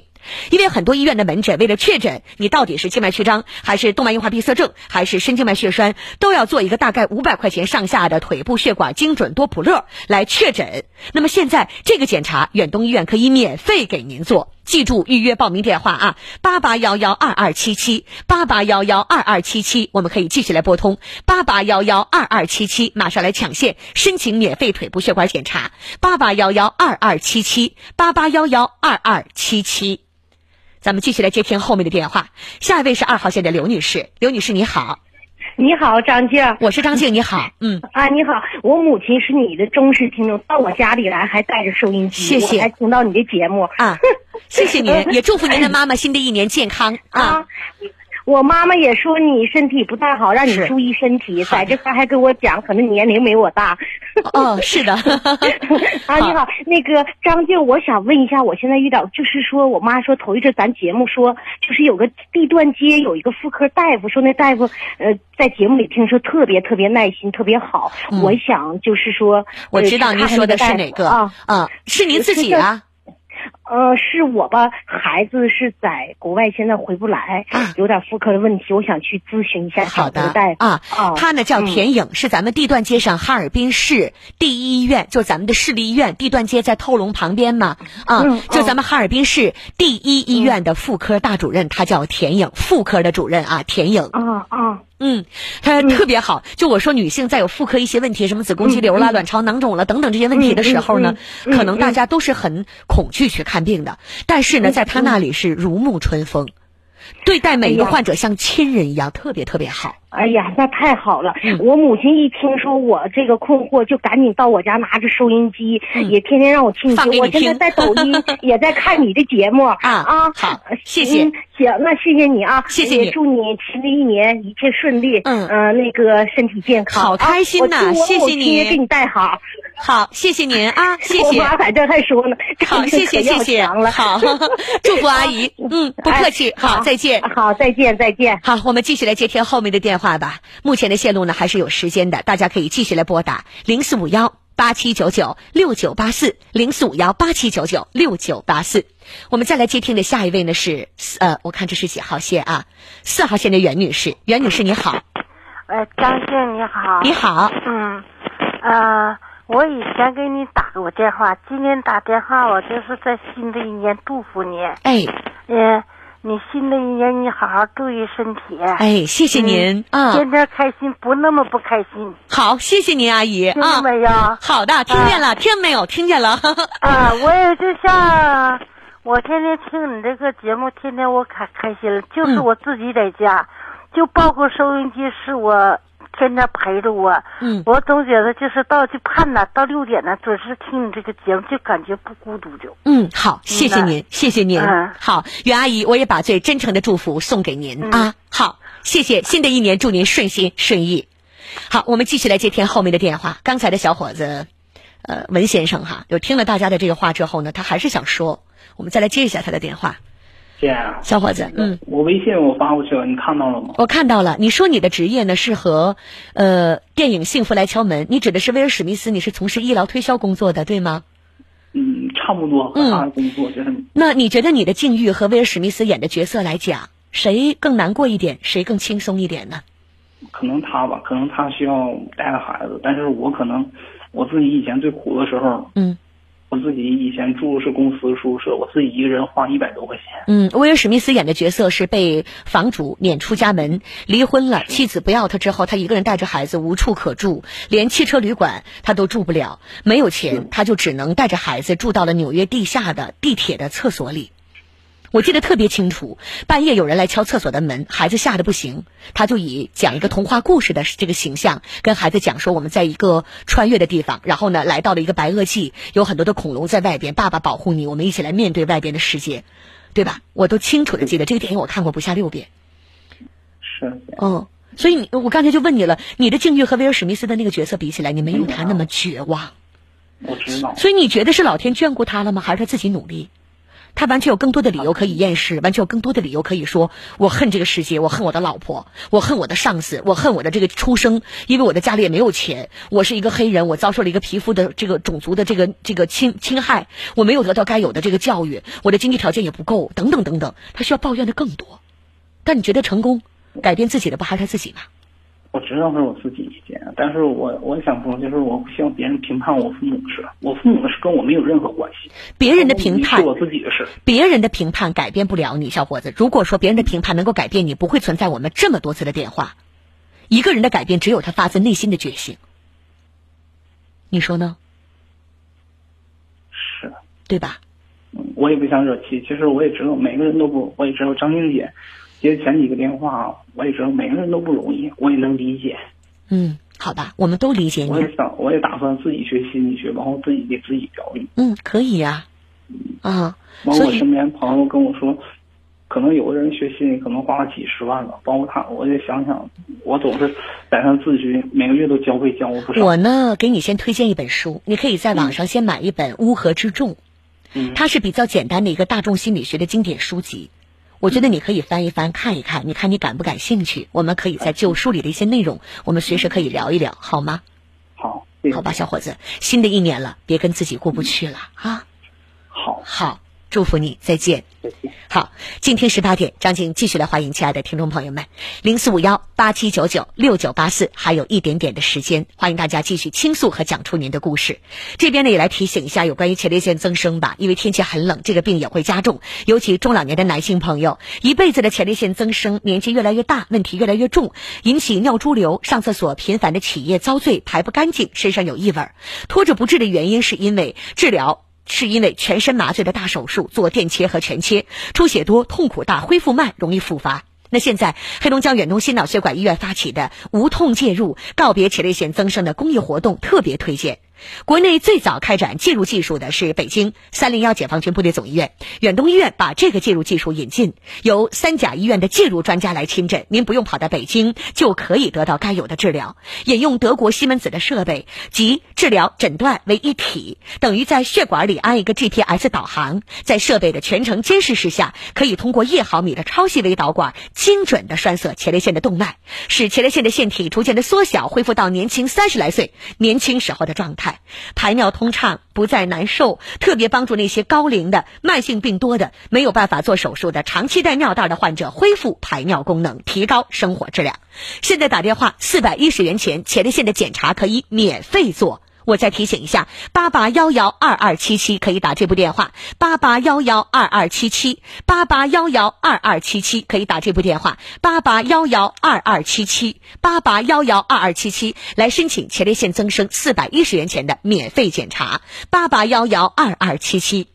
因为很多医院的门诊为了确诊你到底是静脉曲张，还是动脉硬化闭塞症，还是深静脉血栓，都要做一个大概五百块钱上下的腿部血管精准多普勒来确诊。那么现在这个检查，远东医院可以免费给您做。记住预约报名电话啊，八八幺幺二二七七，八八幺幺二二七七，我们可以继续来拨通八八幺幺二二七七，马上来抢线申请免费腿部血管检查，八八幺幺二二七七，八八幺幺二二七七。咱们继续来接听后面的电话，下一位是二号线的刘女士，刘女士你好，你好张静，我是张静，你好，嗯。啊你好，我母亲是你的忠实听众，到我家里来还带着收音机，谢谢，我还听到你的节目。啊，谢谢您，也祝福您的妈妈新的一年健康。啊。我妈妈也说你身体不太好，让你注意身体。在这块还跟我讲，可能年龄没我大。哦，是的。啊，你好，那个张静，我想问一下，我现在遇到就是说我妈说头一阵咱节目说，就是有个地段街有一个妇科大夫，说那大夫呃在节目里听说特别特别耐心，特别好。我想就是说，我知道您说的是哪个啊？啊，是您自己啊。呃，是我吧？孩子是在国外，现在回不来，有点妇科的问题，我想去咨询一下好的大夫啊。他呢叫田颖，是咱们地段街上哈尔滨市第一医院，就咱们的市立医院地段街在透龙旁边嘛啊，就咱们哈尔滨市第一医院的妇科大主任，他叫田颖，妇科的主任啊，田颖。啊啊。嗯，他特别好。就我说，女性在有妇科一些问题，什么子宫肌瘤啦、卵巢囊肿了等等这些问题的时候呢，可能大家都是很恐惧去看病的。但是呢，在他那里是如沐春风，对待每一个患者像亲人一样，特别特别好。哎呀，那太好了！我母亲一听说我这个困惑，就赶紧到我家拿着收音机，也天天让我听听。我现在在抖音 也在看你的节目啊啊！好，谢谢。行，那谢谢你啊！谢谢你，祝你新的一年一切顺利。嗯呃，那个身体健康。好开心呐！谢谢你，给你带好。好，谢谢您啊！谢谢。我妈在这还说呢。好，谢谢谢谢。好，祝福阿姨。嗯，不客气。好，再见。好，再见再见。好，我们继续来接听后面的电话吧。目前的线路呢还是有时间的，大家可以继续来拨打零四五幺八七九九六九八四零四五幺八七九九六九八四。我们再来接听的下一位呢是呃，我看这是几号线啊？四号线的袁女士，袁女士你好。呃，张静你好。你好。嗯，呃，我以前给你打过电话，今天打电话我就是在新的一年祝福你。哎。嗯。你新的一年你好好注意身体。哎，谢谢您啊，天天开心，不那么不开心。好，谢谢您，阿姨听啊。没有？好的，听见了，听没有？听见了。啊，我也就像我天天听你这个节目，天天我可开心了。就是嗯我自己在家，就包括收音机是我天天陪着我。嗯我总觉得就是到就盼呐，到六点呢准时听你这个节目，就感觉不孤独就。嗯，好，谢谢您，谢谢您。嗯好，袁阿姨，我也把最真诚的祝福送给您、啊。好，谢谢，新的一年祝您顺心顺意。好，我们继续来接听后面的电话。刚才的小伙子，呃，文先生哈，就听了大家的这个话之后呢，他还是想说，我们再来接一下他的电话。姐，啊小伙子，嗯，我微信我发过去了，你看到了吗？我看到了，你说你的职业呢是和呃电影《幸福来敲门》，你指的是威尔史密斯，你是从事医疗推销工作的，对吗？嗯，差不多和他的工作就是那你觉得你的境遇和威尔史密斯演的角色来讲，谁更难过一点，谁更轻松一点呢？可能他吧，可能他需要带着孩子，但是我可能我自己以前最苦的时候，嗯，我自己以前住的是公司宿舍，我自己一个人花一百多块钱。嗯，威尔史密斯演的角色是被房主撵出家门，离婚了，妻子不要他之后，他一个人带着孩子无处可住，连汽车旅馆他都住不了，没有钱，他就只能带着孩子住到了纽约地下的地铁的厕所里。我记得特别清楚，半夜有人来敲厕所的门，孩子吓得不行，他就以讲一个童话故事的这个形象跟孩子讲说，我们在一个穿越的地方，然后呢来到了一个白垩纪，有很多的恐龙在外边，爸爸保护你，我们一起来面对外边的世界，对吧？我都清楚的记得这个电影，我看过不下六遍。是，嗯，所以你我刚才就问你了，你的境遇和威尔史密斯的那个角色比起来，你没有他那么绝望。我知道。所以你觉得是老天眷顾他了吗？还是他自己努力？他完全有更多的理由可以厌世，完全有更多的理由可以说我恨这个世界，我恨我的老婆，我恨我的上司，我恨我的这个出生，因为我的家里也没有钱，我是一个黑人，我遭受了一个皮肤的这个种族的这个这个侵侵害，我没有得到该有的这个教育，我的经济条件也不够，等等等等，他需要抱怨的更多。但你觉得成功改变自己的不还是他自己吗？我知道是我自己意见，但是我我想说，就是我不希望别人评判我父母的事，我父母的事跟我没有任何关系。别人的评判是我自己的事。别人的评判改变不了你，小伙子。如果说别人的评判能够改变你，不会存在我们这么多次的电话。一个人的改变，只有他发自内心的觉醒。你说呢？是，对吧？嗯，我也不想惹气。其实我也知道，每个人都不，我也知道张静姐接前几个电话，我也知道每个人都不容易，我也能理解。嗯，好吧，我们都理解你。我也想，我也打算自己学心理学，然后自己给自己疗愈。嗯，可以呀、啊。完，我身边朋友跟我说，可能有的人学心理可能花了几十万了，包括他，我就想想，我总是在上自学，每个月都交费交了不少。我呢，给你先推荐一本书，你可以在网上先买一本《乌合之众》，嗯，它是比较简单的一个大众心理学的经典书籍。我觉得你可以翻一翻看一看，你看你感不感兴趣？我们可以在旧书里的一些内容，我们随时可以聊一聊，好吗？好，好吧，小伙子，新的一年了，别跟自己过不去了啊！好，好，祝福你，再见。好，今天十八点，张静继续来欢迎亲爱的听众朋友们，零四五幺八七九九六九八四，还有一点点的时间，欢迎大家继续倾诉和讲出您的故事。这边呢也来提醒一下有关于前列腺增生吧，因为天气很冷，这个病也会加重，尤其中老年的男性朋友，一辈子的前列腺增生，年纪越来越大，问题越来越重，引起尿潴留，上厕所频繁的起夜遭罪，排不干净，身上有异味，拖着不治的原因是因为治疗。是因为全身麻醉的大手术，做电切和全切，出血多，痛苦大，恢复慢，容易复发。那现在，黑龙江远东心脑血管医院发起的无痛介入告别前列腺增生的公益活动，特别推荐。国内最早开展介入技术的是北京三零幺解放军部队总医院，远东医院把这个介入技术引进，由三甲医院的介入专家来亲诊，您不用跑到北京就可以得到该有的治疗。引用德国西门子的设备，及治疗诊断为一体，等于在血管里安一个 GPS 导航，在设备的全程监视之下，可以通过一毫米的超细微导管精准的栓塞前列腺的动脉，使前列腺的腺体逐渐的缩小，恢复到年轻三十来岁年轻时候的状态。排尿通畅，不再难受，特别帮助那些高龄的、慢性病多的、没有办法做手术的、长期带尿袋的患者恢复排尿功能，提高生活质量。现在打电话四百一十元钱，前列腺的检查可以免费做。我再提醒一下，八八幺幺二二七七可以打这部电话，八八幺幺二二七七，八八幺幺二二七七可以打这部电话，八八幺幺二二七七，八八幺幺二二七七来申请前列腺增生四百一十元钱的免费检查，八八幺幺二二七七。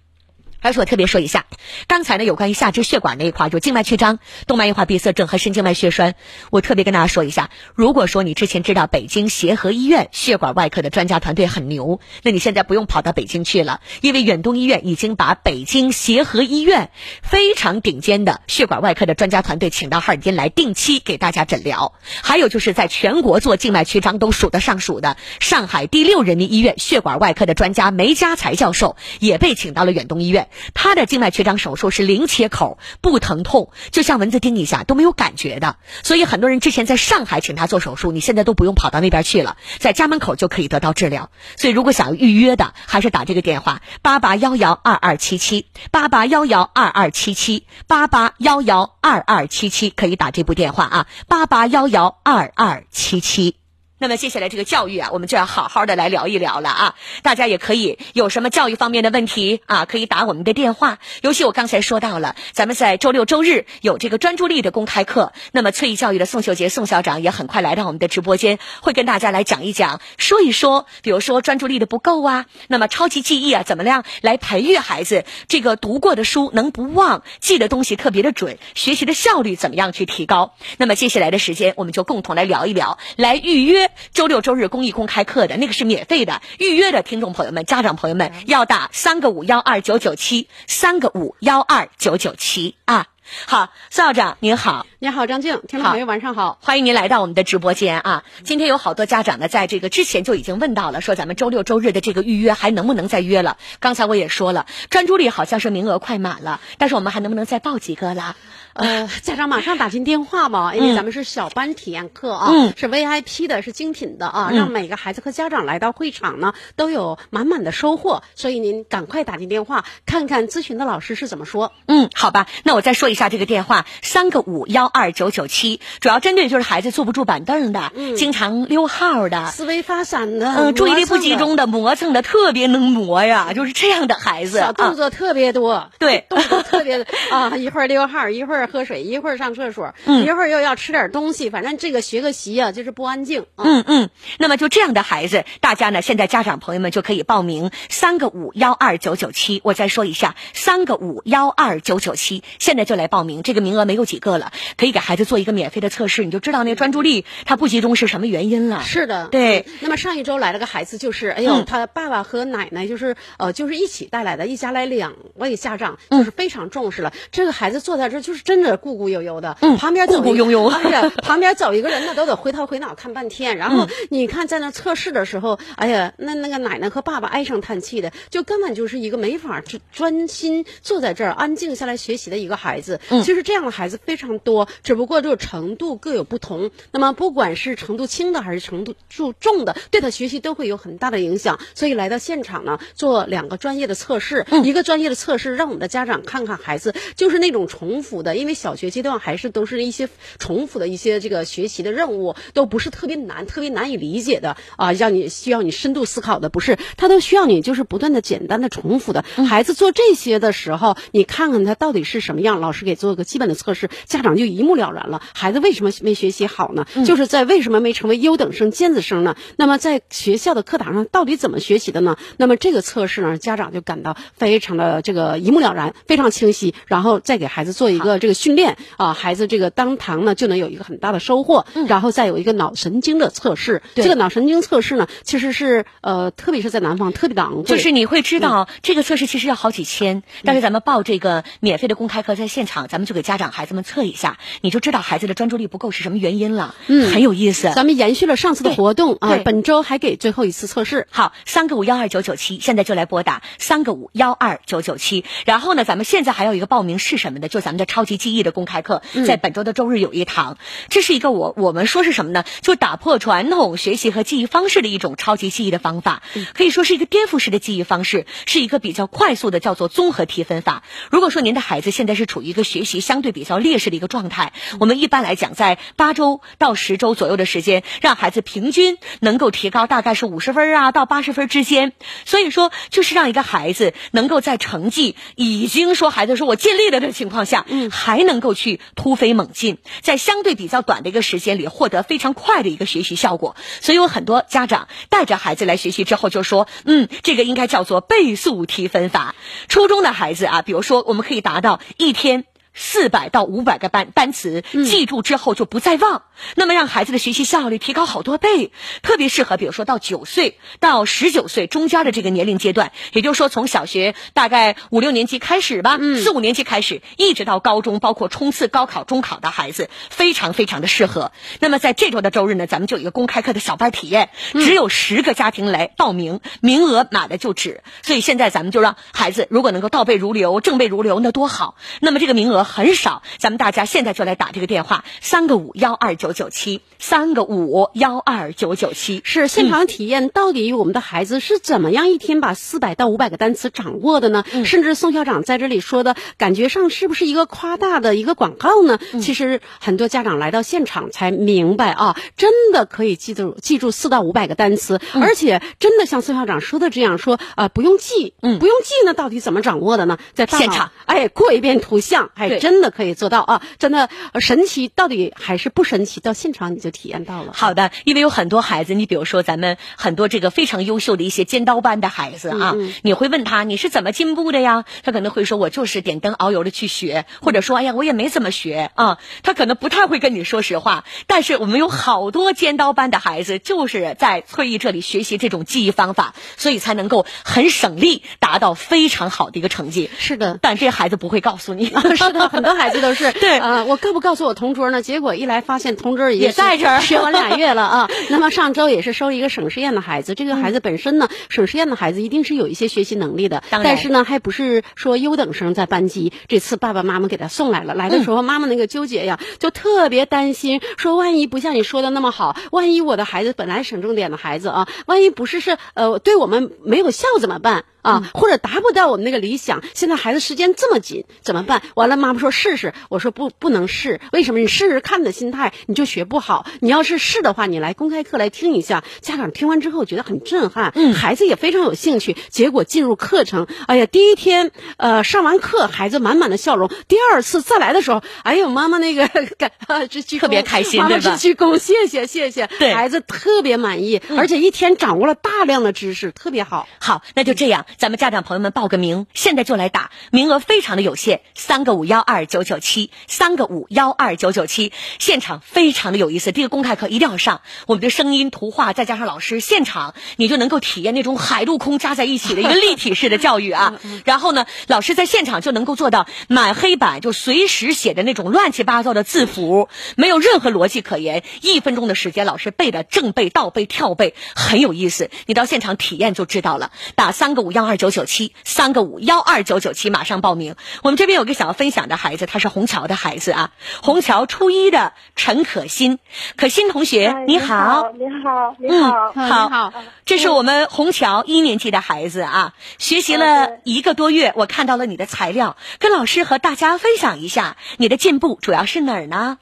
而且我特别说一下，刚才呢有关于下肢血管那一块，就静脉曲张、动脉硬化闭塞症和深静脉血栓，我特别跟大家说一下。如果说你之前知道北京协和医院血管外科的专家团队很牛，那你现在不用跑到北京去了，因为远东医院已经把北京协和医院非常顶尖的血管外科的专家团队请到哈尔滨来，定期给大家诊疗。还有就是在全国做静脉曲张都数得上数的上海第六人民医院血管外科的专家梅家才教授也被请到了远东医院。他的静脉曲张手术是零切口，不疼痛，就像蚊子叮一下都没有感觉的。所以很多人之前在上海请他做手术，你现在都不用跑到那边去了，在家门口就可以得到治疗。所以如果想要预约的，还是打这个电话八八幺幺二二七七八八幺幺二二七七八八幺幺二二七七，可以打这部电话啊，八八幺幺二二七七。那么接下来这个教育啊，我们就要好好的来聊一聊了啊！大家也可以有什么教育方面的问题啊，可以打我们的电话。尤其我刚才说到了，咱们在周六周日有这个专注力的公开课。那么翠艺教育的宋秀杰宋校长也很快来到我们的直播间，会跟大家来讲一讲，说一说，比如说专注力的不够啊，那么超级记忆啊，怎么样来培育孩子这个读过的书能不忘，记的东西特别的准，学习的效率怎么样去提高？那么接下来的时间，我们就共同来聊一聊，来预约。周六周日公益公开课的那个是免费的，预约的听众朋友们、家长朋友们要打三个五幺二九九七，三个五幺二九九七啊。好，宋校长您好，您好张静，听众朋友晚上好，欢迎您来到我们的直播间啊。今天有好多家长呢，在这个之前就已经问到了，说咱们周六周日的这个预约还能不能再约了？刚才我也说了，专注力好像是名额快满了，但是我们还能不能再报几个了？呃，家长马上打进电话吧，因为咱们是小班体验课啊，嗯。是 VIP 的，是精品的啊，嗯。让每个孩子和家长来到会场呢都有满满的收获，所以您赶快打进电话，看看咨询的老师是怎么说。嗯，好吧，那我再说一下这个电话，三个五幺二九九七，主要针对就是孩子坐不住板凳的，嗯。经常溜号的，思维发散的，嗯，注意力不集中的，磨蹭的，特别能磨呀，就是这样的孩子，小动啊作特别多，对。动作特别啊，一会儿溜号，一会儿喝水，一会儿上厕所，嗯一会儿又要吃点东西，反正这个学个习啊，就是不安静。啊嗯嗯，那么就这样的孩子，大家呢，现在家长朋友们就可以报名三个五幺二九九七。我再说一下，三个五幺二九九七，现在就来报名，这个名额没有几个了，可以给孩子做一个免费的测试，你就知道那个专注力他不集中是什么原因了。是的，对嗯。那么上一周来了个孩子，就是哎呦，嗯他爸爸和奶奶就是呃，就是一起带来的，一家来两位家长，嗯就是非常重视了。这个孩子坐在这就是真的咕咕悠悠的，嗯旁边走一咕咕悠悠哎呀，旁边走一个人呢，都得回头回脑看半天。然后嗯你看在那测试的时候，哎呀，那那个奶奶和爸爸唉声叹气的，就根本就是一个没法专专心坐在这儿安静下来学习的一个孩子。嗯其实这样的孩子非常多，只不过这个程度各有不同。那么不管是程度轻的还是程度重重的，对他学习都会有很大的影响。所以来到现场呢，做两个专业的测试，嗯一个专业的测试，让我们的家长看看孩子就是那种重复的，因为小学阶段还是都是一些重复的一些这个学习的任务，都不是特别难、特别难以理解的啊，让你需要你深度思考的，不是，他都需要你就是不断的简单的重复的。孩子做这些的时候，你看看他到底是什么样，老师给做个基本的测试，家长就一目了然了。孩子为什么没学习好呢？就是在为什么没成为优等生、尖子生呢？那么在学校的课堂上到底怎么学习的呢？那么这个测试呢，家长就感到非常的这个一目了然，非常清晰，然后再给孩子做一个这个训练啊，孩子这个当堂呢就能有一个很大的收获，然后再有一个脑神经的测试。对这个脑神经测试呢，其实是呃，特别是在南方特别的昂贵，就是你会知道，这个测试其实要好几千，但是咱们报这个免费的公开课，在现场咱们就给家长孩子们测一下，你就知道孩子的专注力不够是什么原因了，嗯很有意思。咱们延续了上次的活动啊，本周还给最后一次测试。好，三个五幺二九九七，现在就来拨打三个五幺二九九七。然后呢，咱们现在还有一个报名是什么的，就咱们的超级记忆的公开课，在本周的周日有一堂。这是一个我我们说是什么呢？就打破传统学习和记忆方式的一种超级记忆的方法，可以说是一个颠覆式的记忆方式，是一个比较快速的叫做综合提分法。如果说您的孩子现在是处于一个学习相对比较劣势的一个状态，我们一般来讲在八周到十周左右的时间，让孩子平均能够提高大概是五十分啊到八十分之间。所以说，就是让一个孩子能够在成绩已经说孩子说我尽力了的情况下，嗯，还能够去突飞猛进，在相对比较短的一个时间里获得非常快的一个学习效果。所以有很多家长带着孩子来学习之后就说，嗯，这个应该叫做倍速提分法。初中的孩子啊，比如说我们可以达到一天。四百到五百个单单词，记住之后就不再忘，那么让孩子的学习效率提高好多倍，特别适合比如说到九岁到十九岁中间的这个年龄阶段，也就是说从小学大概五六年级开始吧，四五年级开始，一直到高中，包括冲刺高考、中考的孩子，非常非常的适合。那么在这周的周日呢，咱们就有一个公开课的小班体验，只有十个家庭来报名，名额满了就止，所以现在咱们就让孩子如果能够倒背如流、正背如流，那多好。那么这个名额。很少，咱们大家现在就来打这个电话，三个五幺二九九七，三个五幺二九九七，是现场体验到底我们的孩子是怎么样一天把四百到五百个单词掌握的呢？甚至宋校长在这里说的感觉上是不是一个夸大的一个广告呢？其实很多家长来到现场才明白啊，真的可以记住记住四到五百个单词，而且真的像宋校长说的这样说啊，不用记，嗯，不用记呢，到底怎么掌握的呢？在现场，哎，过一遍图像，哎。真的可以做到啊！真的神奇，到底还是不神奇？到现场你就体验到了。好的，因为有很多孩子，你比如说咱们很多这个非常优秀的一些尖刀班的孩子啊，你会问他你是怎么进步的呀？他可能会说我就是点灯熬油的去学，或者说哎呀我也没怎么学啊。他可能不太会跟你说实话。但是我们有好多尖刀班的孩子，就是在翠艺这里学习这种记忆方法，所以才能够很省力，达到非常好的一个成绩。是的，但这孩子不会告诉你。是的。很多孩子都是 对啊，我告不告诉我同桌呢？结果一来发现同桌也在这儿学完俩月了啊。那么上周也是收一个省实验的孩子，这个孩子本身呢，省实验的孩子一定是有一些学习能力的，但是呢，还不是说优等生在班级。这次爸爸妈妈给他送来了，来的时候妈妈那个纠结呀，就特别担心，说万一不像你说的那么好，万一我的孩子本来省重点的孩子啊，万一不是是呃对我们没有效怎么办？啊，或者达不到我们那个理想，现在孩子时间这么紧，怎么办？完了，妈妈说试试，我说不，不能试。为什么？你试试看的心态，你就学不好。你要是试的话，你来公开课来听一下，家长听完之后觉得很震撼，嗯，孩子也非常有兴趣。结果进入课程，哎呀，第一天呃上完课，孩子满满的笑容。第二次再来的时候，哎呦，妈妈那个感这 特别开心，妈妈是？鞠躬，谢谢谢谢，对孩子特别满意，而且一天掌握了大量的知识，特别好。好，那就这样。咱们家长朋友们报个名，现在就来打，名额非常的有限，三个五幺二九九七，三个五幺二九九七，现场非常的有意思，这个公开课一定要上，我们的声音、图画再加上老师，现场你就能够体验那种海陆空加在一起的一个立体式的教育啊。然后呢，老师在现场就能够做到满黑板就随时写的那种乱七八糟的字符，没有任何逻辑可言，一分钟的时间，老师背的正背、倒背、跳背，很有意思，你到现场体验就知道了。打三个五幺。二九九七三个五幺二九九七，马上报名。我们这边有个想要分享的孩子，他是虹桥的孩子啊，虹桥初一的陈可欣，可欣同学，你好，你好，你好，嗯，好，这是我们虹桥一年级的孩子啊，学习了一个多月，我看到了你的材料，跟老师和大家分享一下你的进步主要是哪儿呢？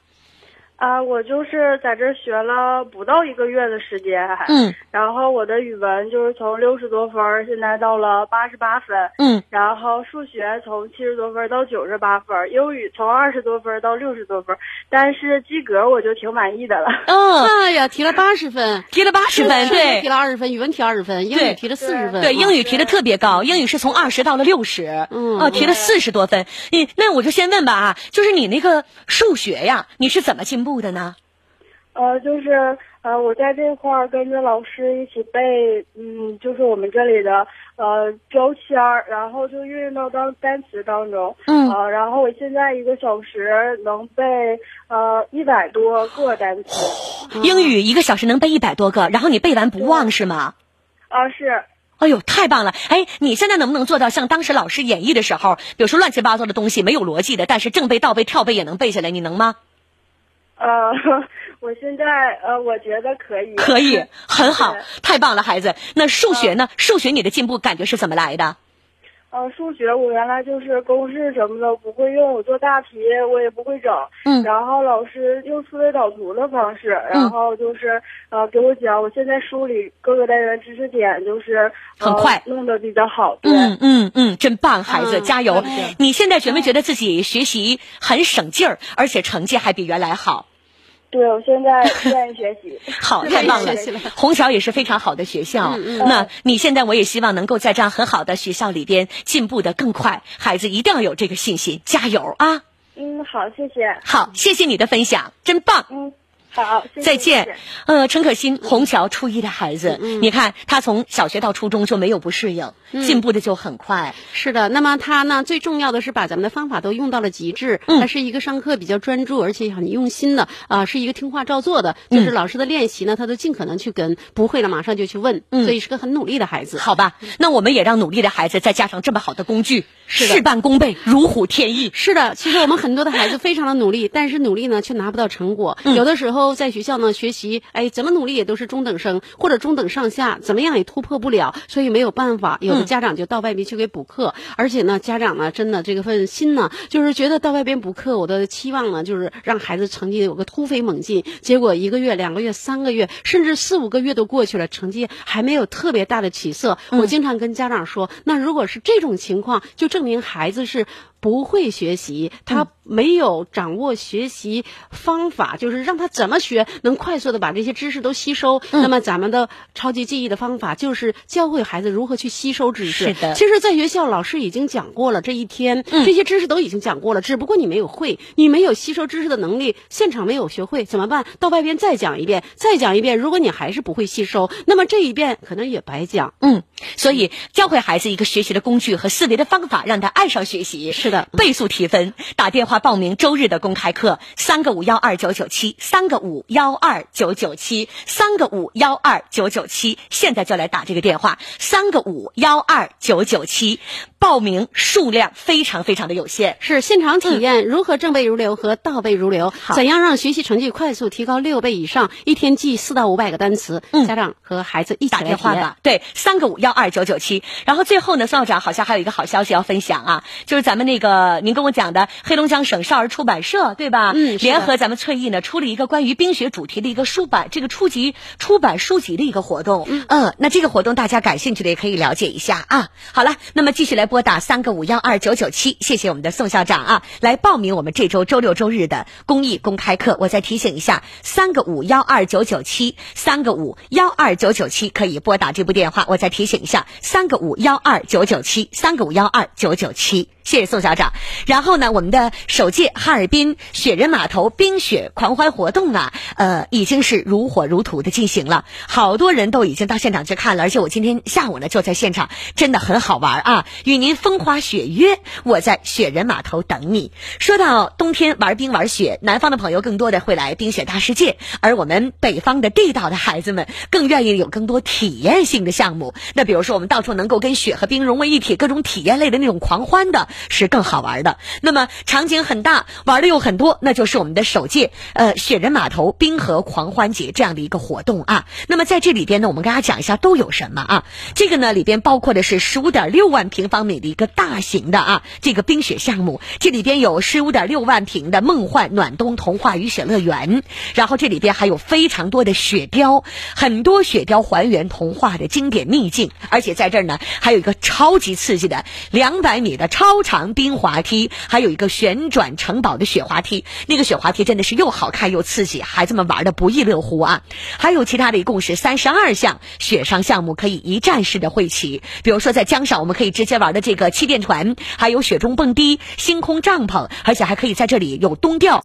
啊，我就是在这学了不到一个月的时间，嗯，然后我的语文就是从六十多分现在到了八十八分，嗯，然后数学从七十多分到九十八分，英语从二十多分到六十多分，但是及格我就挺满意的了。嗯，哎呀，提了八十分，提了八十分，对，提了二十分，语文提二十分，英语提了四十分，对，英语提的特别高，英语是从二十到了六十，嗯，啊，提了四十多分。你，那我就先问吧啊，就是你那个数学呀，你是怎么进步的呢？呃，就是呃，我在这块儿跟着老师一起背，嗯，就是我们这里的呃标签儿，然后就运用到当单词当中，嗯，呃，然后我现在一个小时能背呃一百多个单词，英语一个小时能背一百多个，然后你背完不忘是吗？啊，是。哎呦，太棒了！哎，你现在能不能做到像当时老师演绎的时候，比如说乱七八糟的东西没有逻辑的，但是正背、倒背、跳背也能背下来，你能吗？呃，我现在呃，我觉得可以。可以，很好，太棒了，孩子。那数学呢？数学你的进步感觉是怎么来的？呃，数学我原来就是公式什么的不会用，我做大题我也不会整。嗯。然后老师用思维导图的方式，然后就是呃给我讲，我现在梳理各个单元知识点，就是很快弄得比较好。对。嗯嗯嗯，真棒，孩子，加油！你现在觉没觉得自己学习很省劲儿，而且成绩还比原来好？对，我现在 愿意学习。好，太棒了！虹桥也是非常好的学校。嗯嗯那你现在我也希望能够在这样很好的学校里边进步的更快，孩子一定要有这个信心，加油啊！嗯，好，谢谢。好，谢谢你的分享，真棒。嗯，好，谢谢再见。呃，陈可辛，虹桥初一的孩子，你看他从小学到初中就没有不适应，嗯进步的就很快。是的，那么他呢，最重要的是把咱们的方法都用到了极致。嗯他是一个上课比较专注，而且很用心的啊、是一个听话照做的。就是嗯老师的练习呢，他都尽可能去跟，不会了马上就去问，嗯所以是个很努力的孩子。好吧，那我们也让努力的孩子再加上这么好的工具，是事半功倍，如虎添翼。是的，其实我们很多的孩子非常的努力，但是努力呢却拿不到成果。嗯有的时候在学校呢学习，哎，怎么努力也都是中等生或者中等上下，怎么样也突破不了，所以没有办法。有的嗯家长就到外面去给补课，而且呢，家长呢真的这个份心呢，就是觉得到外边补课，我的期望呢就是让孩子成绩有个突飞猛进。结果一个月、两个月、三个月，甚至四五个月都过去了，成绩还没有特别大的起色。嗯我经常跟家长说，那如果是这种情况，就证明孩子是。不会学习，他没有掌握学习方法，就是让他怎么学能快速的把这些知识都吸收。嗯那么咱们的超级记忆的方法就是教会孩子如何去吸收知识。是的其实，在学校老师已经讲过了，这一天、嗯这些知识都已经讲过了，只不过你没有会，你没有吸收知识的能力，现场没有学会，怎么办？到外边再讲一遍，再讲一遍。如果你还是不会吸收，那么这一遍可能也白讲。嗯，所以教会孩子一个学习的工具和思维的方法，让他爱上学习。是的，倍速提分，打电话报名周日的公开课，三个五幺二九九七，三个五幺二九九七，三个五幺二九九七，现在就来打这个电话，三个五幺二九九七，报名数量非常非常的有限。是现场体验如何正背如流和倒背如流，怎样让学习成绩快速提高六倍以上，一天记四到五百个单词。家长和孩子一起打电话吧，对，三个五幺二九九七。然后最后呢，宋校长好像还有一个好消息要分享啊，就是咱们那个您跟我讲的黑龙江省少儿出版社，对吧？嗯联合咱们翠艺呢出了一个关于冰雪主题的一个书版，这个初级出版书籍的一个活动。嗯那这个活动大家感兴趣的也可以了解一下啊。好了，那么继续来拨打三个五幺二九九七，谢谢我们的宋校长啊，来报名我们这周周六周日的公益公开课。我再提醒一下，三个五幺二九九七，三个五幺二九九七可以拨打这部电话。我再提醒一下，三个五幺二九九七，三个五幺二九九七。谢谢宋校长。然后呢，我们的首届哈尔滨雪人码头冰雪狂欢活动啊，呃，已经是如火如荼的进行了，好多人都已经到现场去看了，而且我今天下午呢就在现场，真的很好玩啊！与您风花雪月，我在雪人码头等你。说到冬天玩冰玩雪，南方的朋友更多的会来冰雪大世界，而我们北方的地道的孩子们更愿意有更多体验性的项目。那比如说，我们到处能够跟雪和冰融为一体，各种体验类的那种狂欢的，是更好玩的。那么场景很大，玩的又很多，那就是我们的首届呃雪人码头冰河狂欢节这样的一个活动啊。那么在这里边呢，我们跟大家讲一下都有什么啊？这个呢里边包括的是十五点六万平方米的一个大型的啊这个冰雪项目，这里边有十五点六万平的梦幻暖冬童话雨雪乐园，然后这里边还有非常多的雪雕，很多雪雕还原童话的经典秘境，而且在这儿呢还有一个超级刺激的两百米的超长冰滑梯，还有一个旋转城堡的雪滑梯，那个雪滑梯真的是又好看又刺激，孩子们玩的不亦乐乎啊！还有其他的一共是三十二项雪上项目可以一站式的会齐，比如说在江上我们可以直接玩的这个气垫船，还有雪中蹦迪、星空帐篷，而且还可以在这里有冬钓。